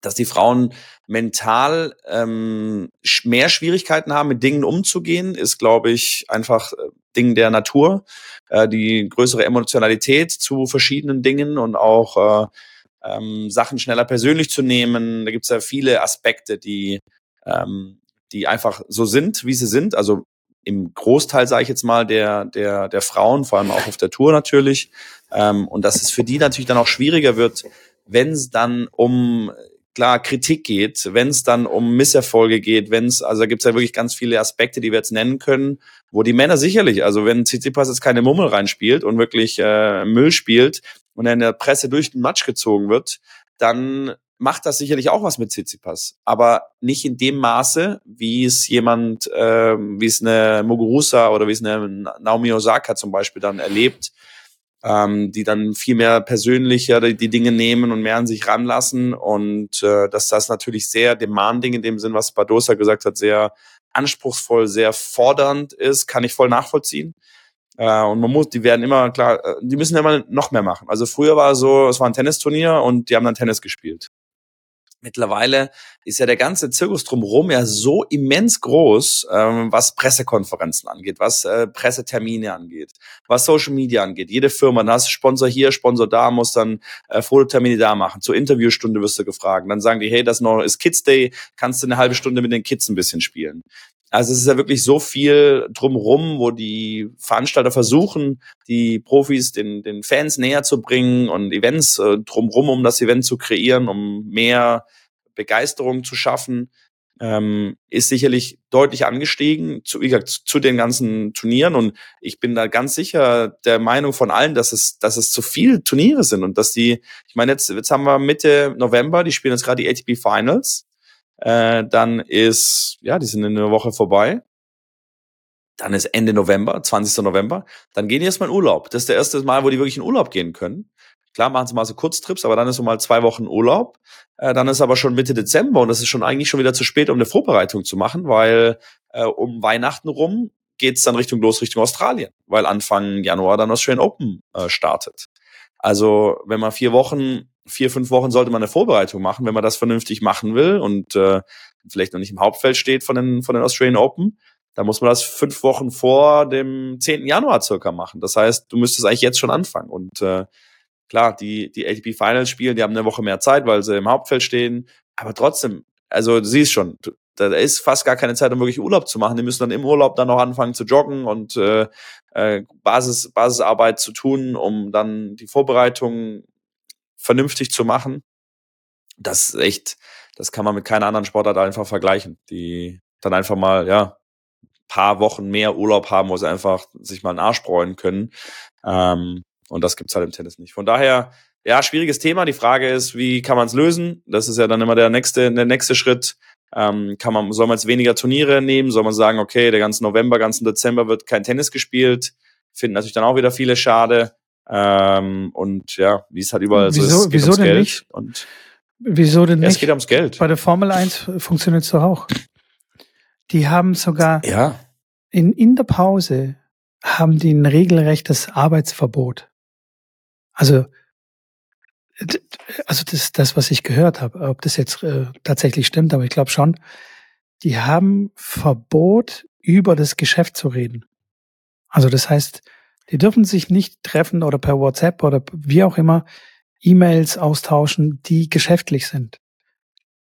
dass die Frauen mental ähm, mehr Schwierigkeiten haben, mit Dingen umzugehen, ist, glaube ich, einfach äh, Ding der Natur. Äh, die größere Emotionalität zu verschiedenen Dingen und auch äh, ähm, Sachen schneller persönlich zu nehmen. Da gibt es ja viele Aspekte, die, ähm, die einfach so sind, wie sie sind. Also im Großteil, sage ich jetzt mal, der, der, der Frauen, vor allem auch auf der Tour natürlich. Ähm, und dass es für die natürlich dann auch schwieriger wird, wenn es dann um klar Kritik geht, wenn es dann um Misserfolge geht, wenn es, also da gibt es ja wirklich ganz viele Aspekte, die wir jetzt nennen können, wo die Männer sicherlich, also wenn Tsitsipas jetzt keine Mummel reinspielt und wirklich äh, Müll spielt und er in der Presse durch den Matsch gezogen wird, dann macht das sicherlich auch was mit Tsitsipas, aber nicht in dem Maße, wie es jemand, äh, wie es eine Muguruza oder wie es eine Naomi Osaka zum Beispiel dann erlebt, ähm, die dann viel mehr persönlicher die, die, Dinge nehmen und mehr an sich ranlassen und äh, dass das natürlich sehr demanding in dem Sinn, was Badosa gesagt hat, sehr anspruchsvoll, sehr fordernd ist, kann ich voll nachvollziehen. Äh, und man muss, die werden immer, klar, äh, die müssen immer noch mehr machen. Also früher war es so, es war ein Tennisturnier und die haben dann Tennis gespielt. Mittlerweile ist ja der ganze Zirkus drumherum ja so immens groß, ähm, was Pressekonferenzen angeht, was äh, Pressetermine angeht, was Social Media angeht. Jede Firma, da hast du Sponsor hier, Sponsor da, muss dann äh, Fototermine da machen. Zur Interviewstunde wirst du gefragt. Dann sagen die, hey, das noch ist Kids Day, kannst du eine halbe Stunde mit den Kids ein bisschen spielen. Also es ist ja wirklich so viel drumrum, wo die Veranstalter versuchen, die Profis den, den Fans näher zu bringen und Events äh, drumrum, um das Event zu kreieren, um mehr Begeisterung zu schaffen, ähm, ist sicherlich deutlich angestiegen zu, wie gesagt, zu den ganzen Turnieren. Und ich bin da ganz sicher der Meinung von allen, dass es, dass es zu viele Turniere sind und dass die, ich meine, jetzt, jetzt haben wir Mitte November, die spielen jetzt gerade die ATP Finals. Äh, dann ist, ja, die sind in einer Woche vorbei. Dann ist Ende November, 20. November. Dann gehen die erstmal in Urlaub. Das ist der erste Mal, wo die wirklich in Urlaub gehen können. Klar machen sie mal so Kurztrips, aber dann ist so mal zwei Wochen Urlaub. Äh, dann ist aber schon Mitte Dezember und das ist schon eigentlich schon wieder zu spät, um eine Vorbereitung zu machen, weil äh, um Weihnachten rum geht's dann Richtung los Richtung Australien, weil Anfang Januar dann Australian Open äh, startet. Also wenn man vier Wochen vier, fünf Wochen sollte man eine Vorbereitung machen, wenn man das vernünftig machen will und äh, vielleicht noch nicht im Hauptfeld steht von den, von den Australian Open, dann muss man das fünf Wochen vor dem 10. Januar circa machen. Das heißt, du müsstest eigentlich jetzt schon anfangen. Und äh, klar, die, die ATP Finals spielen, die haben eine Woche mehr Zeit, weil sie im Hauptfeld stehen. Aber trotzdem, also du siehst schon, da ist fast gar keine Zeit, um wirklich Urlaub zu machen. Die müssen dann im Urlaub dann noch anfangen zu joggen und äh, äh, Basis, Basisarbeit zu tun, um dann die Vorbereitung vernünftig zu machen, das ist echt, das kann man mit keiner anderen Sportart einfach vergleichen, die dann einfach mal, ja, paar Wochen mehr Urlaub haben, wo sie einfach sich mal einen Arsch bräunen können. Ähm, und das gibt's halt im Tennis nicht. Von daher, ja, schwieriges Thema. Die Frage ist, wie kann man es lösen? Das ist ja dann immer der nächste, der nächste Schritt. Ähm, kann man, soll man jetzt weniger Turniere nehmen? Soll man sagen, okay, der ganze November, ganzen Dezember wird kein Tennis gespielt? Finden natürlich dann auch wieder viele schade. Ähm, und ja, wie es halt überall wieso, so ist, geht wieso ums denn Geld. Nicht? Und wieso denn ja, nicht? Es geht ums Geld. Bei der Formel 1 funktioniert es doch auch. Die haben sogar ja. in, in der Pause haben die ein regelrechtes Arbeitsverbot. Also, also das, das, was ich gehört habe, ob das jetzt äh, tatsächlich stimmt, aber ich glaube schon, die haben Verbot, über das Geschäft zu reden. Also das heißt, die dürfen sich nicht treffen oder per WhatsApp oder wie auch immer E-Mails austauschen, die geschäftlich sind.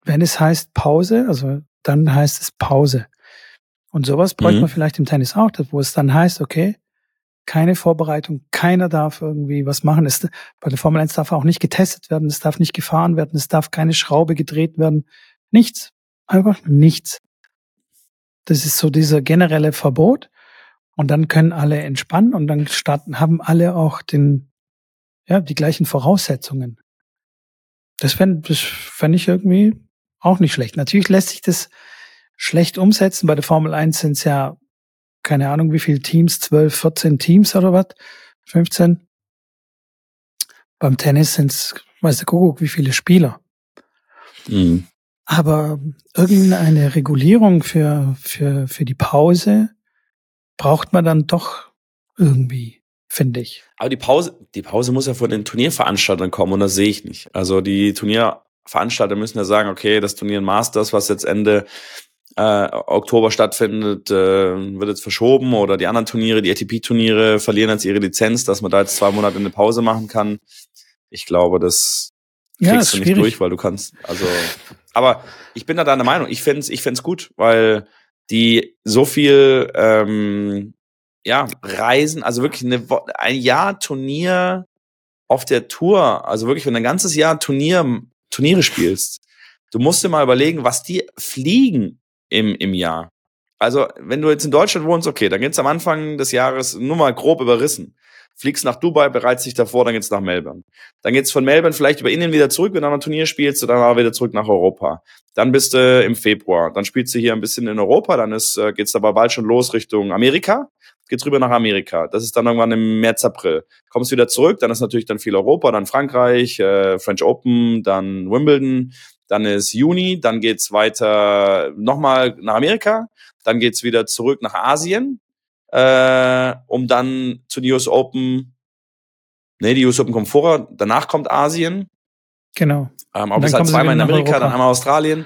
Wenn es heißt Pause, also dann heißt es Pause. Und sowas bräuchte mhm. man vielleicht im Tennis auch, wo es dann heißt, okay, keine Vorbereitung, keiner darf irgendwie was machen. Es, bei der Formel 1 darf auch nicht getestet werden, es darf nicht gefahren werden, es darf keine Schraube gedreht werden. Nichts. Einfach nichts. Das ist so dieser generelle Verbot. Und dann können alle entspannen und dann starten, haben alle auch den, ja, die gleichen Voraussetzungen. Das fände das fänd ich irgendwie auch nicht schlecht. Natürlich lässt sich das schlecht umsetzen. Bei der Formel 1 sind es ja, keine Ahnung, wie viele Teams, 12, 14 Teams oder was? 15? Beim Tennis sind es, weiß der Kuckuck, wie viele Spieler. Mhm. Aber irgendeine Regulierung für, für, für die Pause braucht man dann doch irgendwie, finde ich. Aber die Pause, die Pause muss ja von den Turnierveranstaltern kommen und das sehe ich nicht. Also die Turnierveranstalter müssen ja sagen, okay, das Turnier Masters, was jetzt Ende äh, Oktober stattfindet, äh, wird jetzt verschoben oder die anderen Turniere, die ATP-Turniere verlieren jetzt ihre Lizenz, dass man da jetzt zwei Monate eine Pause machen kann. Ich glaube, das kriegst ja, du schwierig. nicht durch, weil du kannst. Also, aber ich bin da deiner Meinung. Ich fände ich fänd's gut, weil die so viel ähm, ja Reisen, also wirklich eine, ein Jahr Turnier auf der Tour, also wirklich, wenn ein ganzes Jahr Turnier Turniere spielst, du musst dir mal überlegen, was die fliegen im, im Jahr. Also, wenn du jetzt in Deutschland wohnst, okay, dann geht's am Anfang des Jahres nur mal grob überrissen. Fliegst nach Dubai, bereitest dich davor, dann geht's nach Melbourne. Dann geht's von Melbourne vielleicht über Indien wieder zurück, wenn du ein Turnier spielst, und dann aber wieder zurück nach Europa. Dann bist du im Februar. Dann spielst du hier ein bisschen in Europa, dann ist, äh, geht's aber bald schon los Richtung Amerika. Geht's rüber nach Amerika. Das ist dann irgendwann im März, April. Kommst wieder zurück, dann ist natürlich dann viel Europa, dann Frankreich, äh, French Open, dann Wimbledon, dann ist Juni, dann geht's weiter nochmal nach Amerika, dann geht's wieder zurück nach Asien, äh, um dann zu den US Open. Nee, die US Open kommen vorher, danach kommt Asien. Genau. Ähm, aber bis halt zweimal in Amerika, Europa. dann einmal Australien.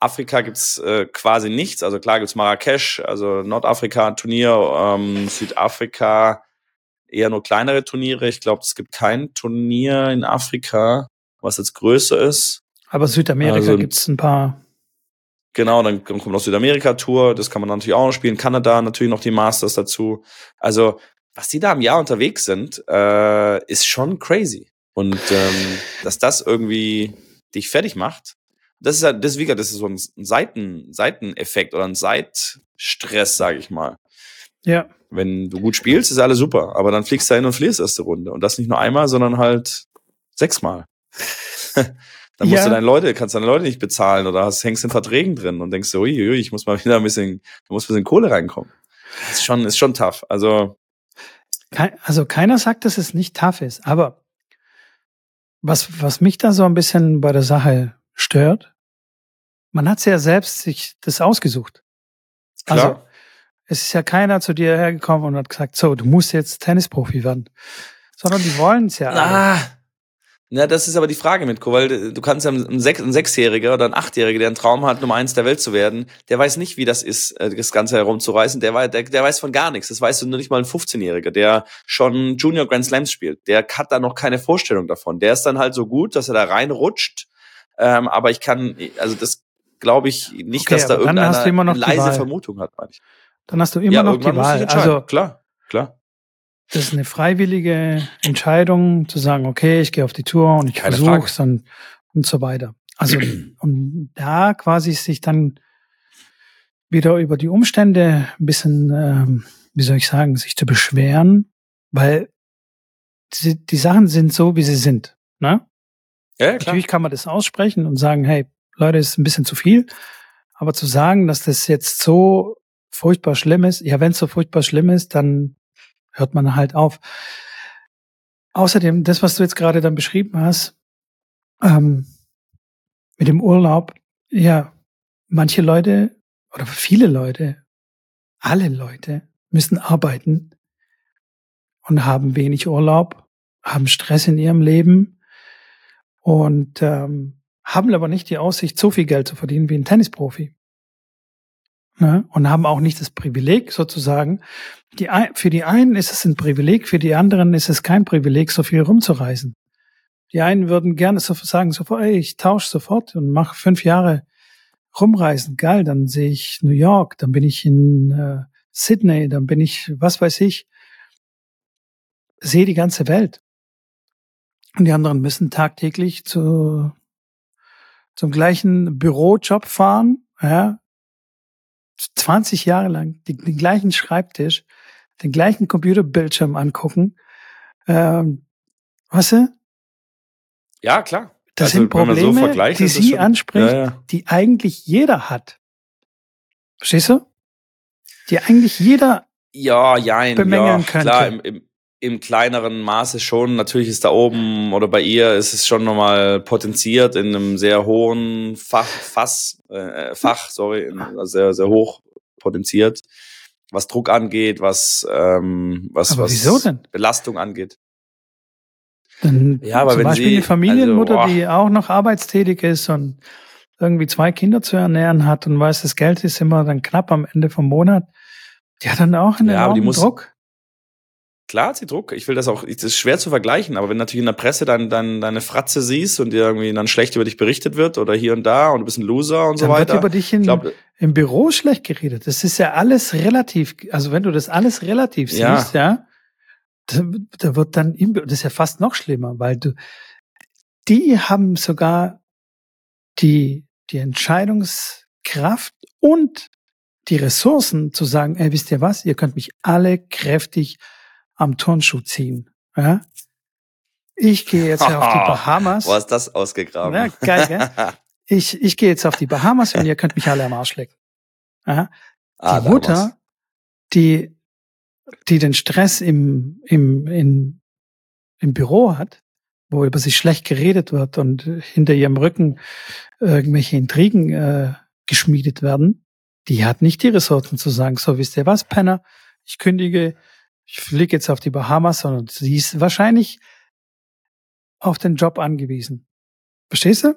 Afrika gibt's äh, quasi nichts. Also klar gibt's Marrakesch, also Nordafrika-Turnier, ähm, Südafrika eher nur kleinere Turniere. Ich glaube, es gibt kein Turnier in Afrika, was jetzt größer ist. Aber Südamerika also, gibt's ein paar. Genau, dann kommt noch Südamerika-Tour, das kann man natürlich auch noch spielen. Kanada natürlich noch die Masters dazu. Also, was die da im Jahr unterwegs sind, äh, ist schon crazy. Und ähm, dass das irgendwie dich fertig macht, das ist halt, das, wie gesagt, das ist so ein Seiten, Seiteneffekt oder ein Seitstress, sage ich mal. Ja. Wenn du gut spielst, ist alles super. Aber dann fliegst du hin und fliehst erste Runde. Und das nicht nur einmal, sondern halt sechsmal. Dann musst ja. du deine Leute, kannst deine Leute nicht bezahlen oder hast, hängst in Verträgen drin und denkst so, ui, ui, ich muss mal wieder ein bisschen, da muss ein bisschen Kohle reinkommen. Das ist schon, ist schon tough. Also. Also keiner sagt, dass es nicht tough ist, aber was, was mich da so ein bisschen bei der Sache stört, man hat ja selbst sich das ausgesucht. Klar. Also, es ist ja keiner zu dir hergekommen und hat gesagt, so, du musst jetzt Tennisprofi werden. Sondern die wollen es ja. Ah, na, das ist aber die Frage, Mitko, weil du kannst ja ein, Sech ein Sechsjähriger oder ein Achtjähriger, der einen Traum hat, Nummer eins der Welt zu werden, der weiß nicht, wie das ist, äh, das Ganze herumzureißen. Der, der, der weiß von gar nichts. Das weißt du nur nicht mal ein 15-Jähriger, der schon Junior Grand Slams spielt. Der hat da noch keine Vorstellung davon. Der ist dann halt so gut, dass er da reinrutscht. Ähm, aber ich kann, also das glaube ich nicht, okay, dass da irgendeine leise Vermutung hat, meine ich. Dann hast du immer ja, noch die Wahl. Also klar, klar. Das ist eine freiwillige Entscheidung, zu sagen, okay, ich gehe auf die Tour und ich versuche es dann und so weiter. Also und da quasi sich dann wieder über die Umstände ein bisschen, ähm, wie soll ich sagen, sich zu beschweren, weil die, die Sachen sind so, wie sie sind. Ne? Ja, klar. Natürlich kann man das aussprechen und sagen, hey, Leute, ist ein bisschen zu viel. Aber zu sagen, dass das jetzt so furchtbar schlimm ist, ja, wenn es so furchtbar schlimm ist, dann hört man halt auf. Außerdem, das, was du jetzt gerade dann beschrieben hast, ähm, mit dem Urlaub, ja, manche Leute oder viele Leute, alle Leute müssen arbeiten und haben wenig Urlaub, haben Stress in ihrem Leben und ähm, haben aber nicht die Aussicht, so viel Geld zu verdienen wie ein Tennisprofi ne? und haben auch nicht das Privileg sozusagen. Die, für die einen ist es ein Privileg, für die anderen ist es kein Privileg, so viel rumzureisen. Die einen würden gerne so sagen, sofort, ey, ich tausche sofort und mache fünf Jahre rumreisen. Geil, dann sehe ich New York, dann bin ich in äh, Sydney, dann bin ich, was weiß ich, sehe die ganze Welt. Und die anderen müssen tagtäglich zu, zum gleichen Bürojob fahren, ja, 20 Jahre lang den, den gleichen Schreibtisch, den gleichen Computerbildschirm angucken. Ähm, weißt du? Ja, klar. Das also, sind Probleme, so die sie schon, anspricht, ja, ja. die eigentlich jeder hat. Verstehst du? Die eigentlich jeder ja, jein, bemängeln ja, könnte. Klar, im, im, im kleineren Maße schon. Natürlich ist da oben oder bei ihr ist es schon nochmal potenziert in einem sehr hohen Fach, Fass, äh, Fach, sorry, in, sehr, sehr hoch potenziert. was Druck angeht, was, ähm, was, was? Belastung angeht. Dann Ja, aber zum wenn Beispiel Sie- eine Familienmutter, also, die auch noch arbeitstätig ist und irgendwie zwei Kinder zu ernähren hat und weiß, das Geld ist immer dann knapp am Ende vom Monat, die hat dann auch einen Ja, aber die enormen muss- Druck. Klar hat sie Druck. Ich will das auch, das ist schwer zu vergleichen, aber wenn natürlich in der Presse dann, dann deine Fratze siehst und dir irgendwie dann schlecht über dich berichtet wird oder hier und da und du bist ein Loser und so Dann wird weiter. über dich in, ich glaube, im Büro schlecht geredet. Das ist ja alles relativ. Also wenn du das alles relativ Ja. siehst, ja, da, da wird dann, im, das ist ja fast noch schlimmer, weil du, die haben sogar die, die Entscheidungskraft und die Ressourcen zu sagen, ey, wisst ihr was, ihr könnt mich alle kräftig am Turnschuh ziehen. Ja? Ich gehe jetzt auf die Bahamas. wo hast das ausgegraben? Ja, geil, gell? Ich, ich gehe jetzt auf die Bahamas und ihr könnt mich alle am Arsch lecken. Ja? ah, die damals. Mutter, die, die den Stress im, im, im, im Büro hat, wo über sie schlecht geredet wird und hinter ihrem Rücken irgendwelche Intrigen äh, geschmiedet werden, die hat nicht die Ressourcen zu sagen, so wisst ihr was, Penner, ich kündige, ich fliege jetzt auf die Bahamas, sondern sie ist wahrscheinlich auf den Job angewiesen. Verstehst du?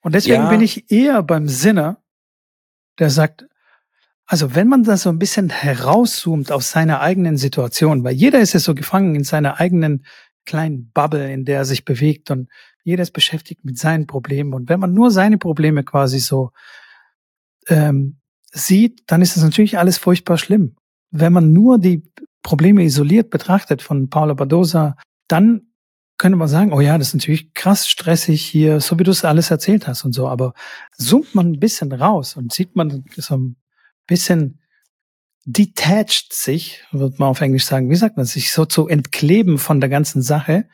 Und deswegen Ja. bin ich eher beim Sinner, der sagt, also wenn man da so ein bisschen herauszoomt aus seiner eigenen Situation, weil jeder ist ja so gefangen in seiner eigenen kleinen Bubble, in der er sich bewegt und jeder ist beschäftigt mit seinen Problemen. Und wenn man nur seine Probleme quasi so ähm, sieht, dann ist es natürlich alles furchtbar schlimm. Wenn man nur die Probleme isoliert betrachtet von Paolo Badosa, dann könnte man sagen, oh ja, das ist natürlich krass stressig hier, so wie du es alles erzählt hast und so. Aber zoomt man ein bisschen raus und sieht man so ein bisschen detached sich, wird man auf Englisch sagen, wie sagt man, sich so zu entkleben von der ganzen Sache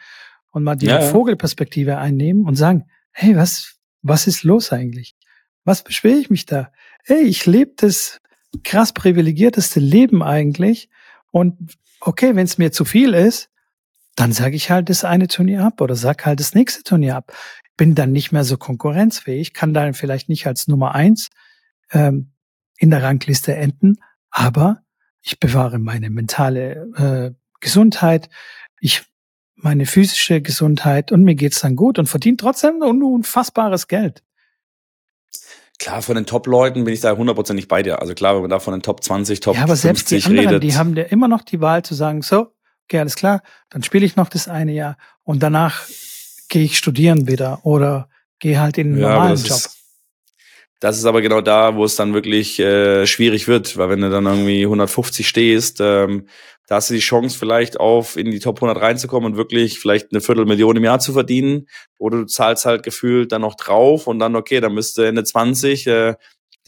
und mal die Ja, ja. Vogelperspektive einnehmen und sagen, hey, was, was ist los eigentlich? Was beschwere ich mich da? Hey, ich lebe das krass privilegierteste Leben eigentlich und okay, wenn es mir zu viel ist, dann sage ich halt das eine Turnier ab oder sag halt das nächste Turnier ab. Bin dann nicht mehr so konkurrenzfähig, kann dann vielleicht nicht als Nummer eins ähm, in der Rangliste enden, aber ich bewahre meine mentale äh, Gesundheit, ich meine physische Gesundheit und mir geht's dann gut und verdiene trotzdem ein unfassbares Geld. Klar, von den Top-Leuten bin ich da hundertprozentig bei dir. Also klar, wenn man da von den Top 20, Top ja, aber selbst die 50 anderen, redet. die haben ja immer noch die Wahl zu sagen, so, okay, alles klar, dann spiele ich noch das eine Jahr und danach gehe ich studieren wieder oder gehe halt in einen Ja, normalen das Job. ist, das ist aber genau da, wo es dann wirklich äh, schwierig wird, weil wenn du dann irgendwie 150 stehst, ähm, da hast du die Chance vielleicht auf in die Top 100 reinzukommen und wirklich vielleicht eine Viertelmillion im Jahr zu verdienen oder du zahlst halt gefühlt dann noch drauf und dann okay, dann du Ende 20 äh,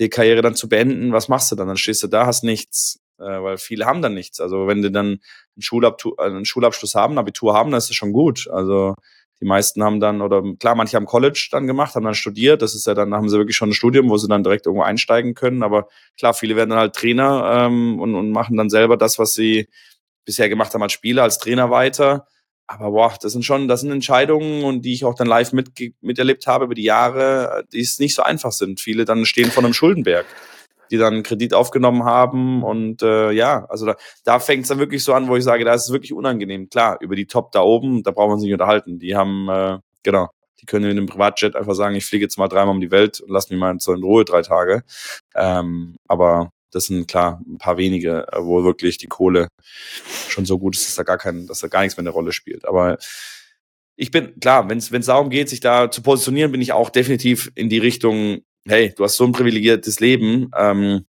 die Karriere dann zu beenden, was machst du dann? Dann stehst du da, hast nichts, äh, weil viele haben dann nichts. Also wenn die dann einen, Schulabtu äh, einen Schulabschluss haben, Abitur haben, dann ist das schon gut. Also die meisten haben dann, oder klar, manche haben College dann gemacht, haben dann studiert. Das ist ja dann, haben sie wirklich schon ein Studium, wo sie dann direkt irgendwo einsteigen können. Aber klar, viele werden dann halt Trainer ähm, und, und machen dann selber das, was sie bisher gemacht haben als Spieler, als Trainer weiter. Aber boah, das sind schon, das sind Entscheidungen und die ich auch dann live mit, miterlebt habe über die Jahre, die es nicht so einfach sind. Viele dann stehen vor einem Schuldenberg, die dann einen Kredit aufgenommen haben und äh, ja, also da, da fängt es dann wirklich so an, wo ich sage, da ist es wirklich unangenehm. Klar, über die Top da oben, da brauchen wir uns nicht unterhalten. Die haben, äh, genau, die können in einem Privatjet einfach sagen, ich fliege jetzt mal dreimal um die Welt und lass mich mal in Ruhe drei Tage. Ähm, aber das sind klar ein paar wenige, wo wirklich die Kohle schon so gut ist, dass da gar kein, dass da gar nichts mehr eine Rolle spielt. Aber ich bin klar, wenn es wenn es darum geht, sich da zu positionieren, bin ich auch definitiv in die Richtung. Hey, du hast so ein privilegiertes Leben. Ähm,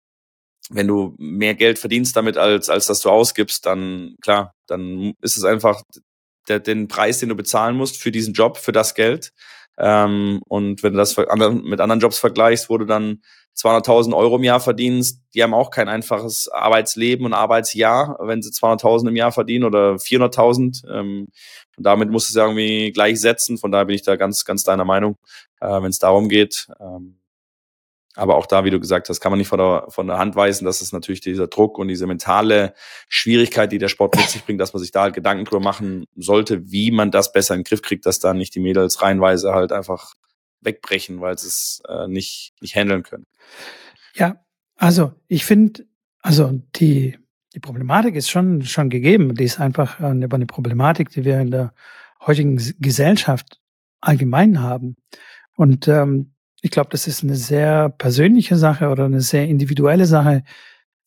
wenn du mehr Geld verdienst damit als als dass du ausgibst, dann klar, dann ist es einfach der, den Preis, den du bezahlen musst für diesen Job, für das Geld. Ähm, und wenn du das mit anderen Jobs vergleichst, wo du dann 200.000 Euro im Jahr verdienst, die haben auch kein einfaches Arbeitsleben und Arbeitsjahr, wenn sie 200.000 im Jahr verdienen oder 400.000. Ähm, und damit musst du es ja irgendwie gleichsetzen. Von daher bin ich da ganz, ganz deiner Meinung, äh, wenn es darum geht. Ähm, aber auch da, wie du gesagt hast, kann man nicht von der, von der Hand weisen, dass es natürlich dieser Druck und diese mentale Schwierigkeit, die der Sport mit sich bringt, dass man sich da halt Gedanken drüber machen sollte, wie man das besser in den Griff kriegt, dass da nicht die Mädels reihenweise halt einfach wegbrechen, weil sie es äh, nicht, nicht handeln können. Ja, Also, ich finde, also die, die Problematik ist schon, schon gegeben. Die ist einfach über eine Problematik, die wir in der heutigen Gesellschaft allgemein haben. Und ähm, ich glaube, das ist eine sehr persönliche Sache oder eine sehr individuelle Sache,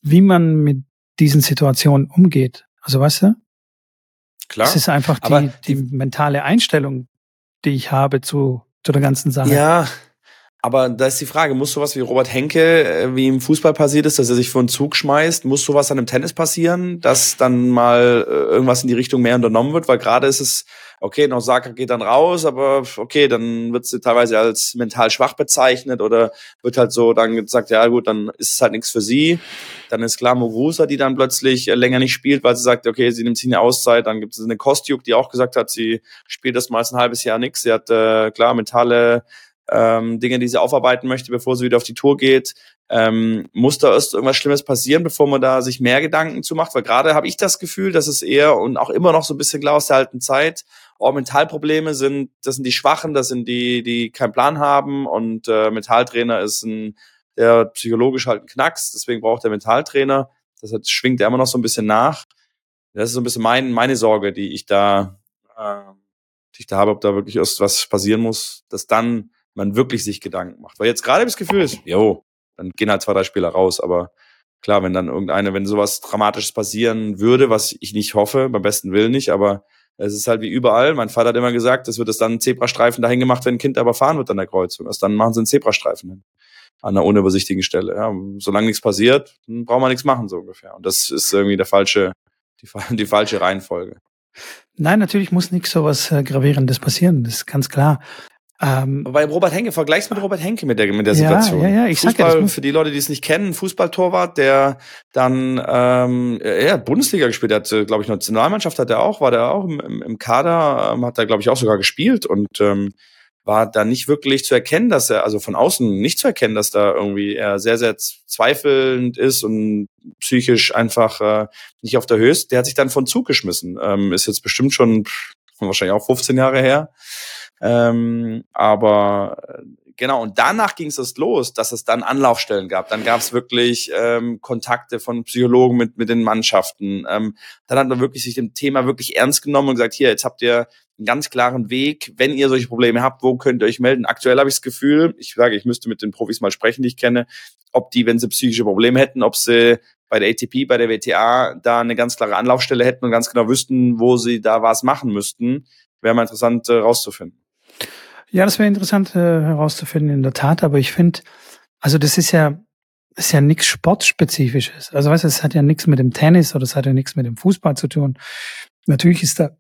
wie man mit diesen Situationen umgeht. Also weißt du? Klar. Es ist einfach die, die mentale Einstellung, die ich habe zu, zu der ganzen Sache. Ja, aber da ist die Frage, muss sowas wie Robert Henke, äh, wie im Fußball passiert ist, dass er sich vor einen Zug schmeißt, muss sowas dann im Tennis passieren, dass dann mal äh, irgendwas in die Richtung mehr unternommen wird? Weil gerade ist es, okay, Osaka geht dann raus, aber okay, dann wird sie teilweise als mental schwach bezeichnet oder wird halt so dann gesagt, ja gut, dann ist es halt nichts für sie. Dann ist klar Muguruza, die dann plötzlich äh, länger nicht spielt, weil sie sagt, okay, sie nimmt sich eine Auszeit. Dann gibt es eine Kostjuk, die auch gesagt hat, sie spielt das mal ein halbes Jahr nichts. Sie hat äh, klar mentale ähm, Dinge, die sie aufarbeiten möchte, bevor sie wieder auf die Tour geht. Ähm, muss da erst irgendwas Schlimmes passieren, bevor man da sich mehr Gedanken zu macht? Weil gerade habe ich das Gefühl, dass es eher und auch immer noch so ein bisschen klar aus der alten Zeit, oh, Mentalprobleme sind, das sind die Schwachen, das sind die, die keinen Plan haben und äh, Mentaltrainer ist ein, der psychologisch halt ein Knacks, deswegen braucht der Mentaltrainer. Das hat, schwingt ja immer noch so ein bisschen nach. Das ist so ein bisschen mein, meine Sorge, die ich da, äh, die ich da habe, ob da wirklich erst was passieren muss, dass dann man wirklich sich Gedanken macht. Weil jetzt gerade das Gefühl, jo, dann gehen halt zwei, drei Spieler raus, aber klar, wenn dann irgendeine, wenn sowas Dramatisches passieren würde, was ich nicht hoffe, beim besten Willen nicht, aber es ist halt wie überall. Mein Vater hat immer gesagt, es wird es dann ein Zebrastreifen dahin gemacht, wenn ein Kind überfahren wird an der Kreuzung. Erst dann machen sie einen Zebrastreifen hin. An einer unübersichtigen Stelle. Ja, solange nichts passiert, braucht man nichts machen, so ungefähr. Und das ist irgendwie der falsche, die, die falsche Reihenfolge. Nein, natürlich muss nichts so was äh, Gravierendes passieren, das ist ganz klar. Ähm, Bei Robert Henke, vergleichst mit Robert Henke mit der, mit der Situation. Ja, ja, ich Fußball, sag ja, für die Leute, die es nicht kennen, Fußballtorwart, der dann ähm, ja, Bundesliga gespielt hat, glaube ich, Nationalmannschaft hat er auch, war der auch im, im Kader, ähm, hat er, glaube ich, auch sogar gespielt und ähm, war da nicht wirklich zu erkennen, dass er, also von außen nicht zu erkennen, dass da irgendwie er sehr, sehr zweifelnd ist und psychisch einfach äh, nicht auf der Höhe ist. Der hat sich dann von Zug geschmissen. Ähm, ist jetzt bestimmt schon wahrscheinlich auch 15 Jahre her. Ähm, aber äh, genau, und danach ging es los, dass es dann Anlaufstellen gab. Dann gab es wirklich ähm, Kontakte von Psychologen mit, mit den Mannschaften. Ähm, dann hat man wirklich sich dem Thema wirklich ernst genommen und gesagt, hier, jetzt habt ihr einen ganz klaren Weg, wenn ihr solche Probleme habt, wo könnt ihr euch melden? Aktuell habe ich das Gefühl, ich sage, ich müsste mit den Profis mal sprechen, die ich kenne, ob die, wenn sie psychische Probleme hätten, ob sie bei der ATP, bei der WTA da eine ganz klare Anlaufstelle hätten und ganz genau wüssten, wo sie da was machen müssten. Wäre mal interessant äh, rauszufinden. Ja, das wäre interessant äh, herauszufinden, in der Tat. Aber ich finde, also das ist ja, ist ja nichts Sportspezifisches. Also weißt du, es hat ja nichts mit dem Tennis oder es hat ja nichts mit dem Fußball zu tun. Natürlich ist da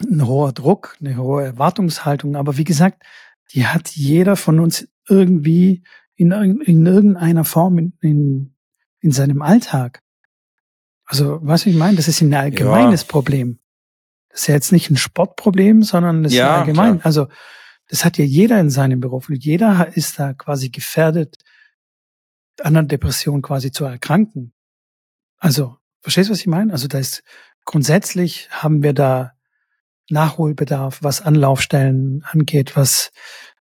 ein hoher Druck, eine hohe Erwartungshaltung. Aber wie gesagt, die hat jeder von uns irgendwie in, in irgendeiner Form in, in, in seinem Alltag. Also, was ich meine, das ist ein allgemeines ja. Problem. Das ist ja jetzt nicht ein Sportproblem, sondern das ja, ist allgemein. Klar. Also das hat ja jeder in seinem Beruf. Und jeder ist da quasi gefährdet, an einer Depression quasi zu erkranken. Also, verstehst du, was ich meine? Also da ist grundsätzlich haben wir da Nachholbedarf, was Anlaufstellen angeht, was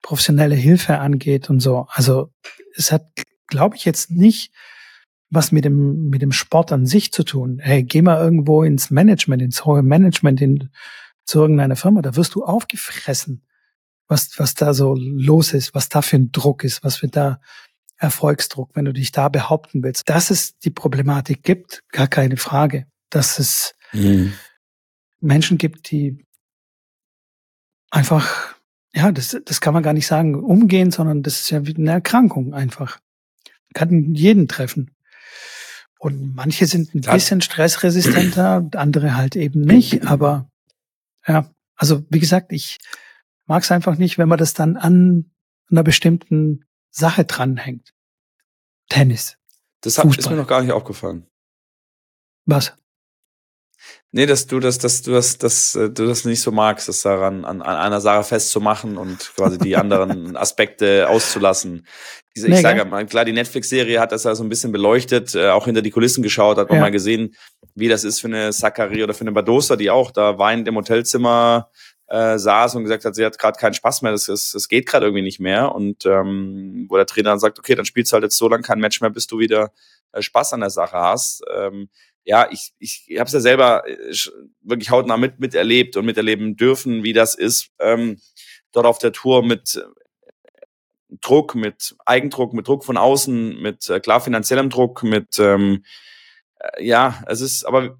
professionelle Hilfe angeht und so. Also es hat, glaube ich, jetzt nicht was mit dem, mit dem Sport an sich zu tun. Hey, geh mal irgendwo ins Management, ins hohe Management, in, zu irgendeiner Firma, da wirst du aufgefressen, was, was da so los ist, was da für ein Druck ist, was für da Erfolgsdruck, wenn du dich da behaupten willst. Dass es die Problematik gibt, gar keine Frage. Dass es mhm. Menschen gibt, die einfach, ja, das, das kann man gar nicht sagen, umgehen, sondern das ist ja wie eine Erkrankung einfach. Kann jeden treffen. Und manche sind ein bisschen stressresistenter, andere halt eben nicht. Aber ja, also wie gesagt, ich mag es einfach nicht, wenn man das dann an einer bestimmten Sache dranhängt. Tennis. Das hat, ist mir noch gar nicht aufgefallen. Was? Nee, dass du das, dass du das, dass äh, du das nicht so magst, das daran an, an einer Sache festzumachen und quasi die anderen Aspekte auszulassen. Ich, nee, sage mal, klar, die Netflix-Serie hat das ja so ein bisschen beleuchtet, äh, auch hinter die Kulissen geschaut, hat man ja. mal gesehen, wie das ist für eine Zachary oder für eine Badosa, die auch da weinend im Hotelzimmer äh, saß und gesagt hat, sie hat gerade keinen Spaß mehr, das, das, das geht gerade irgendwie nicht mehr. Und ähm, wo der Trainer dann sagt, okay, dann spielst du halt jetzt so lange kein Match mehr, bis du wieder äh, Spaß an der Sache hast. Ähm, ja, ich, ich habe es ja selber äh, wirklich hautnah mit, miterlebt und miterleben dürfen, wie das ist, ähm, dort auf der Tour mit äh, Druck, mit Eigendruck, mit Druck von außen, mit äh, klar finanziellem Druck, mit ähm, äh, ja, es ist, aber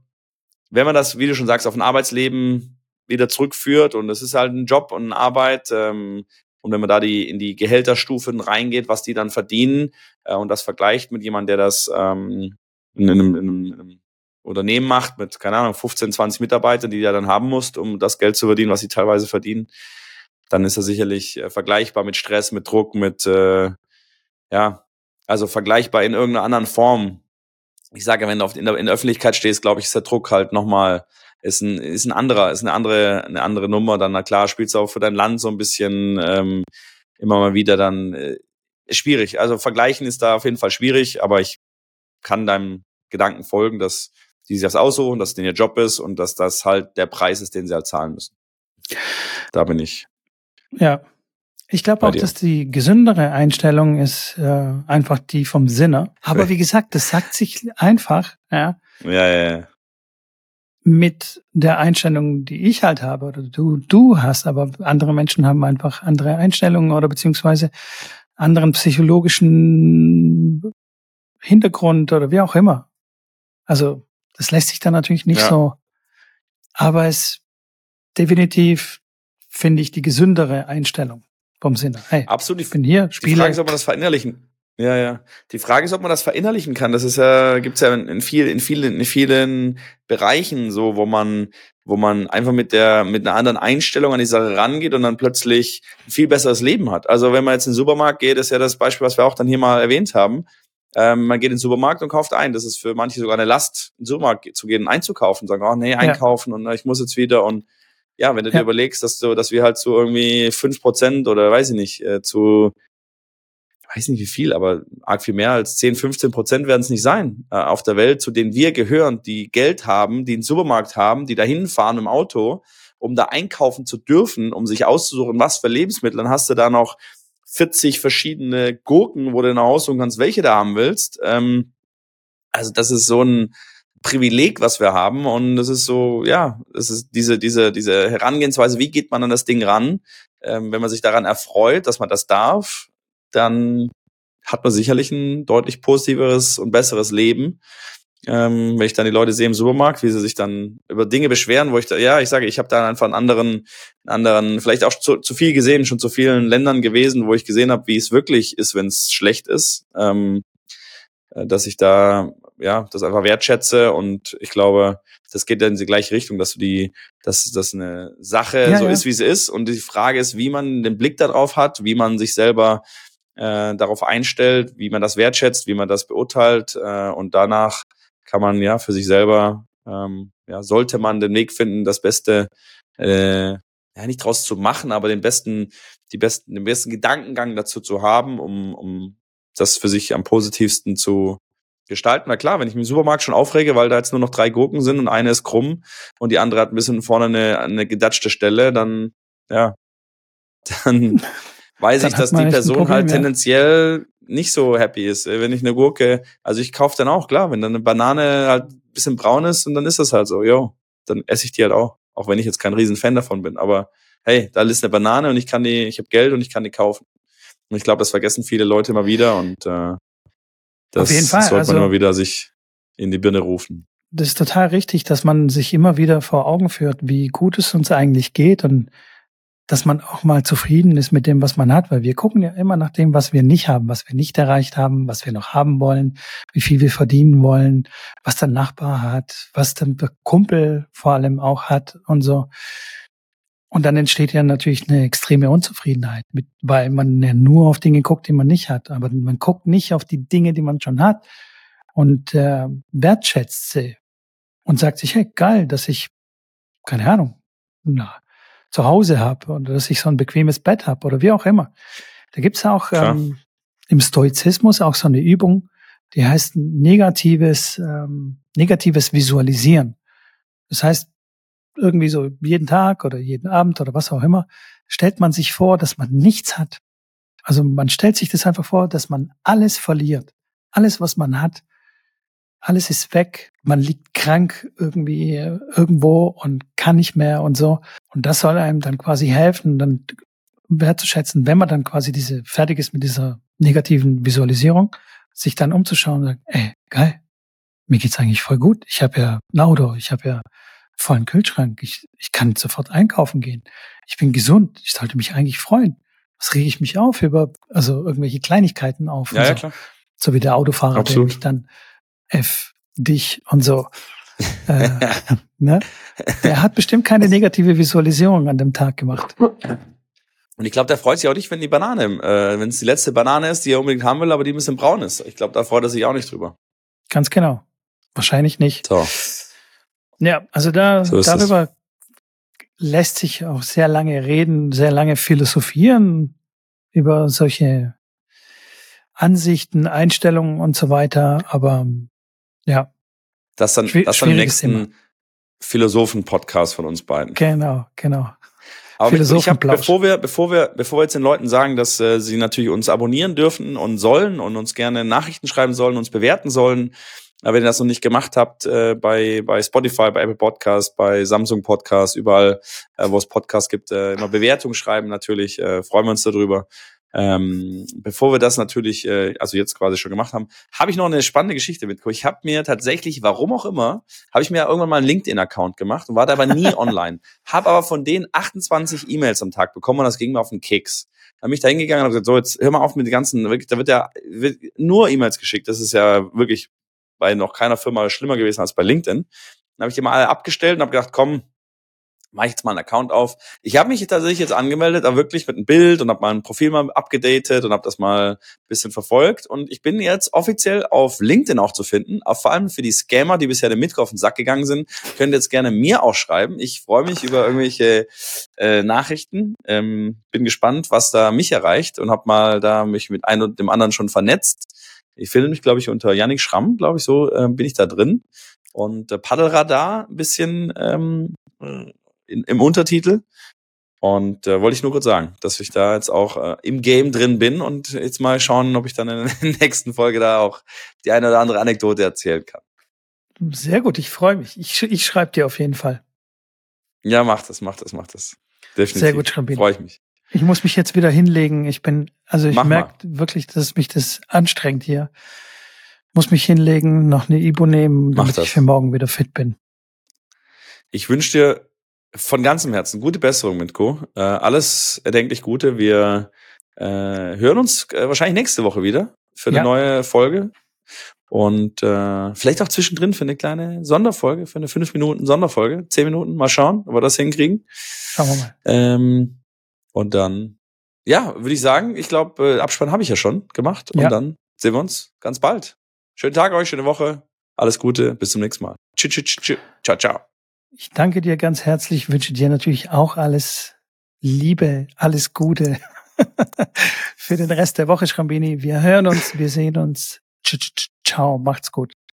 wenn man das, wie du schon sagst, auf ein Arbeitsleben wieder zurückführt und es ist halt ein Job und eine Arbeit ähm, und wenn man da die in die Gehälterstufen reingeht, was die dann verdienen äh, und das vergleicht mit jemandem, der das ähm, in, einem, in, einem, in einem Unternehmen macht mit, keine Ahnung, 15, 20 Mitarbeitern, die du ja dann haben musst, um das Geld zu verdienen, was sie teilweise verdienen, dann ist er sicherlich äh, vergleichbar mit Stress, mit Druck, mit, äh, ja, also vergleichbar in irgendeiner anderen Form. Ich sage, wenn du in der, in der Öffentlichkeit stehst, glaube ich, ist der Druck halt nochmal, ist ein, ist ein anderer, ist eine andere, eine andere Nummer. Dann, na klar, spielst du auch für dein Land so ein bisschen ähm, immer mal wieder dann äh, schwierig. Also vergleichen ist da auf jeden Fall schwierig, aber ich kann deinem Gedanken folgen, dass die sich das aussuchen, dass es denen ihr Job ist und dass das halt der Preis ist, den sie halt zahlen müssen. Da bin ich. Ja. Ich glaube auch, dir. dass die gesündere Einstellung ist äh, einfach die vom Sinne. Aber wie gesagt, das sagt sich einfach, ja. Ja, ja, ja. Mit der Einstellung, die ich halt habe, oder du, du hast, aber andere Menschen haben einfach andere Einstellungen oder beziehungsweise anderen psychologischen Hintergrund oder wie auch immer. Also das lässt sich dann natürlich nicht ja. so. Aber es definitiv finde ich die gesündere Einstellung vom Sinne. Hey, Absolut. Ich bin hier, spiele. Die Frage ist, ob man das verinnerlichen. Ja, ja. Die Frage ist, ob man das verinnerlichen kann. Das ist ja, gibt's ja in, viel, in vielen, in vielen Bereichen so, wo man, wo man einfach mit der, mit einer anderen Einstellung an die Sache rangeht und dann plötzlich ein viel besseres Leben hat. Also wenn man jetzt in den Supermarkt geht, ist ja das Beispiel, was wir auch dann hier mal erwähnt haben. Ähm, man geht in den Supermarkt und kauft ein. Das ist für manche sogar eine Last, in den Supermarkt zu gehen und einzukaufen. Sagen, oh nee, einkaufen ja. und ich muss jetzt wieder. Und ja, wenn du ja. dir überlegst, dass du, dass wir halt so irgendwie fünf Prozent oder weiß ich nicht, äh, zu weiß nicht wie viel, aber arg viel mehr als 10, 15 Prozent werden es nicht sein äh, auf der Welt, zu denen wir gehören, die Geld haben, die einen Supermarkt haben, die dahin fahren im Auto, um da einkaufen zu dürfen, um sich auszusuchen, was für Lebensmittel. Dann hast du da noch 40 verschiedene Gurken, wo du nach Hause kannst, welche du haben willst. Ähm, also das ist so ein Privileg, was wir haben. Und das ist so, ja, das ist diese, diese, diese Herangehensweise, wie geht man an das Ding ran? Ähm, wenn man sich daran erfreut, dass man das darf, dann hat man sicherlich ein deutlich positiveres und besseres Leben. Ähm, wenn ich dann die Leute sehe im Supermarkt, wie sie sich dann über Dinge beschweren, wo ich da, ja, ich sage, ich habe da einfach einen anderen, einen anderen, vielleicht auch zu, zu viel gesehen, schon zu vielen Ländern gewesen, wo ich gesehen habe, wie es wirklich ist, wenn es schlecht ist. Ähm, äh, dass ich da ja das einfach wertschätze und ich glaube, das geht dann in die gleiche Richtung, dass du die, dass das eine Sache ja, so ja. ist, wie sie ist und die Frage ist, wie man den Blick darauf hat, wie man sich selber äh, darauf einstellt, wie man das wertschätzt, wie man das beurteilt äh, und danach kann man ja für sich selber, ähm, ja, sollte man den Weg finden, das Beste, äh, ja, nicht draus zu machen, aber den besten, die besten, den besten Gedankengang dazu zu haben, um, um das für sich am positivsten zu gestalten. Na klar, wenn ich mich im Supermarkt schon aufrege, weil da jetzt nur noch drei Gurken sind und eine ist krumm und die andere hat ein bisschen vorne eine, eine gedatschte Stelle, dann, ja, dann weiß dann ich, dass die Person Problem, halt tendenziell nicht so happy ist. Wenn ich eine Gurke, also ich kaufe dann auch, klar, wenn dann eine Banane halt ein bisschen braun ist und dann ist das halt so, jo, dann esse ich die halt auch. Auch wenn ich jetzt kein riesen Fan davon bin. Aber hey, da ist eine Banane und ich kann die, ich habe Geld und ich kann die kaufen. Und ich glaube, das vergessen viele Leute immer wieder und äh, das sollte also, man immer wieder sich in die Birne rufen. Das ist total richtig, dass man sich immer wieder vor Augen führt, wie gut es uns eigentlich geht und dass man auch mal zufrieden ist mit dem, was man hat, weil wir gucken ja immer nach dem, was wir nicht haben, was wir nicht erreicht haben, was wir noch haben wollen, wie viel wir verdienen wollen, was der Nachbar hat, was der Kumpel vor allem auch hat und so. Und dann entsteht ja natürlich eine extreme Unzufriedenheit, mit, weil man ja nur auf Dinge guckt, die man nicht hat. Aber man guckt nicht auf die Dinge, die man schon hat und äh, wertschätzt sie und sagt sich, hey, geil, dass ich, keine Ahnung, na, zu Hause habe oder dass ich so ein bequemes Bett habe oder wie auch immer. Da gibt's auch ähm, im Stoizismus auch so eine Übung, die heißt negatives, ähm, negatives Visualisieren. Das heißt, irgendwie so jeden Tag oder jeden Abend oder was auch immer, stellt man sich vor, dass man nichts hat. Also man stellt sich das einfach vor, dass man alles verliert. Alles, was man hat, alles ist weg. Man liegt krank irgendwie irgendwo und kann nicht mehr und so. Und das soll einem dann quasi helfen, dann wertzuschätzen, wenn man dann quasi diese fertig ist mit dieser negativen Visualisierung, sich dann umzuschauen und sagen, ey, geil, mir geht's eigentlich voll gut. Ich habe ja ein Auto, ich habe ja vollen Kühlschrank, ich, ich kann sofort einkaufen gehen. Ich bin gesund, ich sollte mich eigentlich freuen. Was rege ich mich auf über, also irgendwelche Kleinigkeiten auf? Ja, so. ja, klar. So wie der Autofahrer, Absolut. der mich dann F, dich und so. äh, ne? Der hat bestimmt keine negative Visualisierung an dem Tag gemacht. Und ich glaube, der freut sich auch nicht, wenn die Banane, äh, wenn es die letzte Banane ist, die er unbedingt haben will, aber die ein bisschen braun ist. Ich glaube, da freut er sich auch nicht drüber. Ganz genau. Wahrscheinlich nicht. So. Ja, also da, So darüber lässt sich auch sehr lange reden, sehr lange philosophieren über solche Ansichten, Einstellungen und so weiter. Aber ja, Das dann, Schwi- das dann im nächsten Philosophen-Podcast von uns beiden. genau, genau. Aber ich Philosophenplausch. bevor wir, bevor wir, bevor wir jetzt den Leuten sagen, dass äh, sie natürlich uns abonnieren dürfen und sollen und uns gerne Nachrichten schreiben sollen, uns bewerten sollen, aber wenn ihr das noch nicht gemacht habt, äh, bei, bei Spotify, bei Apple Podcast, bei Samsung Podcast, überall, äh, wo es Podcasts gibt, äh, immer Bewertungen schreiben natürlich, äh, freuen wir uns darüber. Ähm, bevor wir das natürlich, äh, also jetzt quasi schon gemacht haben, habe ich noch eine spannende Geschichte mit. Ich habe mir tatsächlich, warum auch immer, habe ich mir irgendwann mal einen LinkedIn-Account gemacht und war da aber nie online. Habe aber von denen 28 E-Mails am Tag bekommen und das ging mir auf den Keks. Dann bin ich da hingegangen und habe gesagt, so, jetzt hör mal auf mit den ganzen, wirklich, da wird ja wird nur E-Mails geschickt. Das ist ja wirklich bei noch keiner Firma schlimmer gewesen als bei LinkedIn. Dann habe ich die mal alle abgestellt und habe gedacht, komm, mache ich jetzt mal einen Account auf. Ich habe mich tatsächlich jetzt angemeldet, aber wirklich mit einem Bild und habe mein Profil mal abgedatet und habe das mal ein bisschen verfolgt. Und ich bin jetzt offiziell auf LinkedIn auch zu finden. Auch vor allem für die Scammer, die bisher den Mittwoch auf den Sack gegangen sind, könnt ihr jetzt gerne mir auch schreiben. Ich freue mich über irgendwelche äh, Nachrichten. Ähm, bin gespannt, was da mich erreicht und habe mal da mich mit einem und dem anderen schon vernetzt. Ich finde mich, glaube ich, unter Yannick Schramm, glaube ich, so äh, bin ich da drin. Und äh, Paddelradar ein bisschen ähm, äh, in, im Untertitel. Und äh, wollte ich nur kurz sagen, dass ich da jetzt auch äh, im Game drin bin und jetzt mal schauen, ob ich dann in der nächsten Folge da auch die eine oder andere Anekdote erzählen kann. Sehr gut, ich freue mich. Ich, ich schreibe dir auf jeden Fall. Ja, mach das, mach das, mach das. Definitiv. Sehr gut, Schrambini. Freue ich mich. Ich muss mich jetzt wieder hinlegen. Ich bin, also ich merke wirklich, dass mich das anstrengt hier. Muss mich hinlegen, noch eine Ibu nehmen, Mach damit das. ich für morgen wieder fit bin. Ich wünsche dir von ganzem Herzen gute Besserung, Mitko. Äh, alles erdenklich Gute. Wir äh, hören uns äh, wahrscheinlich nächste Woche wieder für eine Ja. neue Folge. Und äh, vielleicht auch zwischendrin für eine kleine Sonderfolge, für eine 5 Minuten Sonderfolge, 10 Minuten, mal schauen, ob wir das hinkriegen. Schauen wir mal. Ähm, und dann, ja, würde ich sagen, ich glaube, äh, Abspann habe ich ja schon gemacht. Und Ja. dann sehen wir uns ganz bald. Schönen Tag euch, schöne Woche. Alles Gute, bis zum nächsten Mal. Tschüss, tschüss, tschüss. Ciao, ciao. Ich danke dir ganz herzlich, wünsche dir natürlich auch alles Liebe, alles Gute für den Rest der Woche, Schrambini. Wir hören uns, wir sehen uns. Ciao, macht's gut.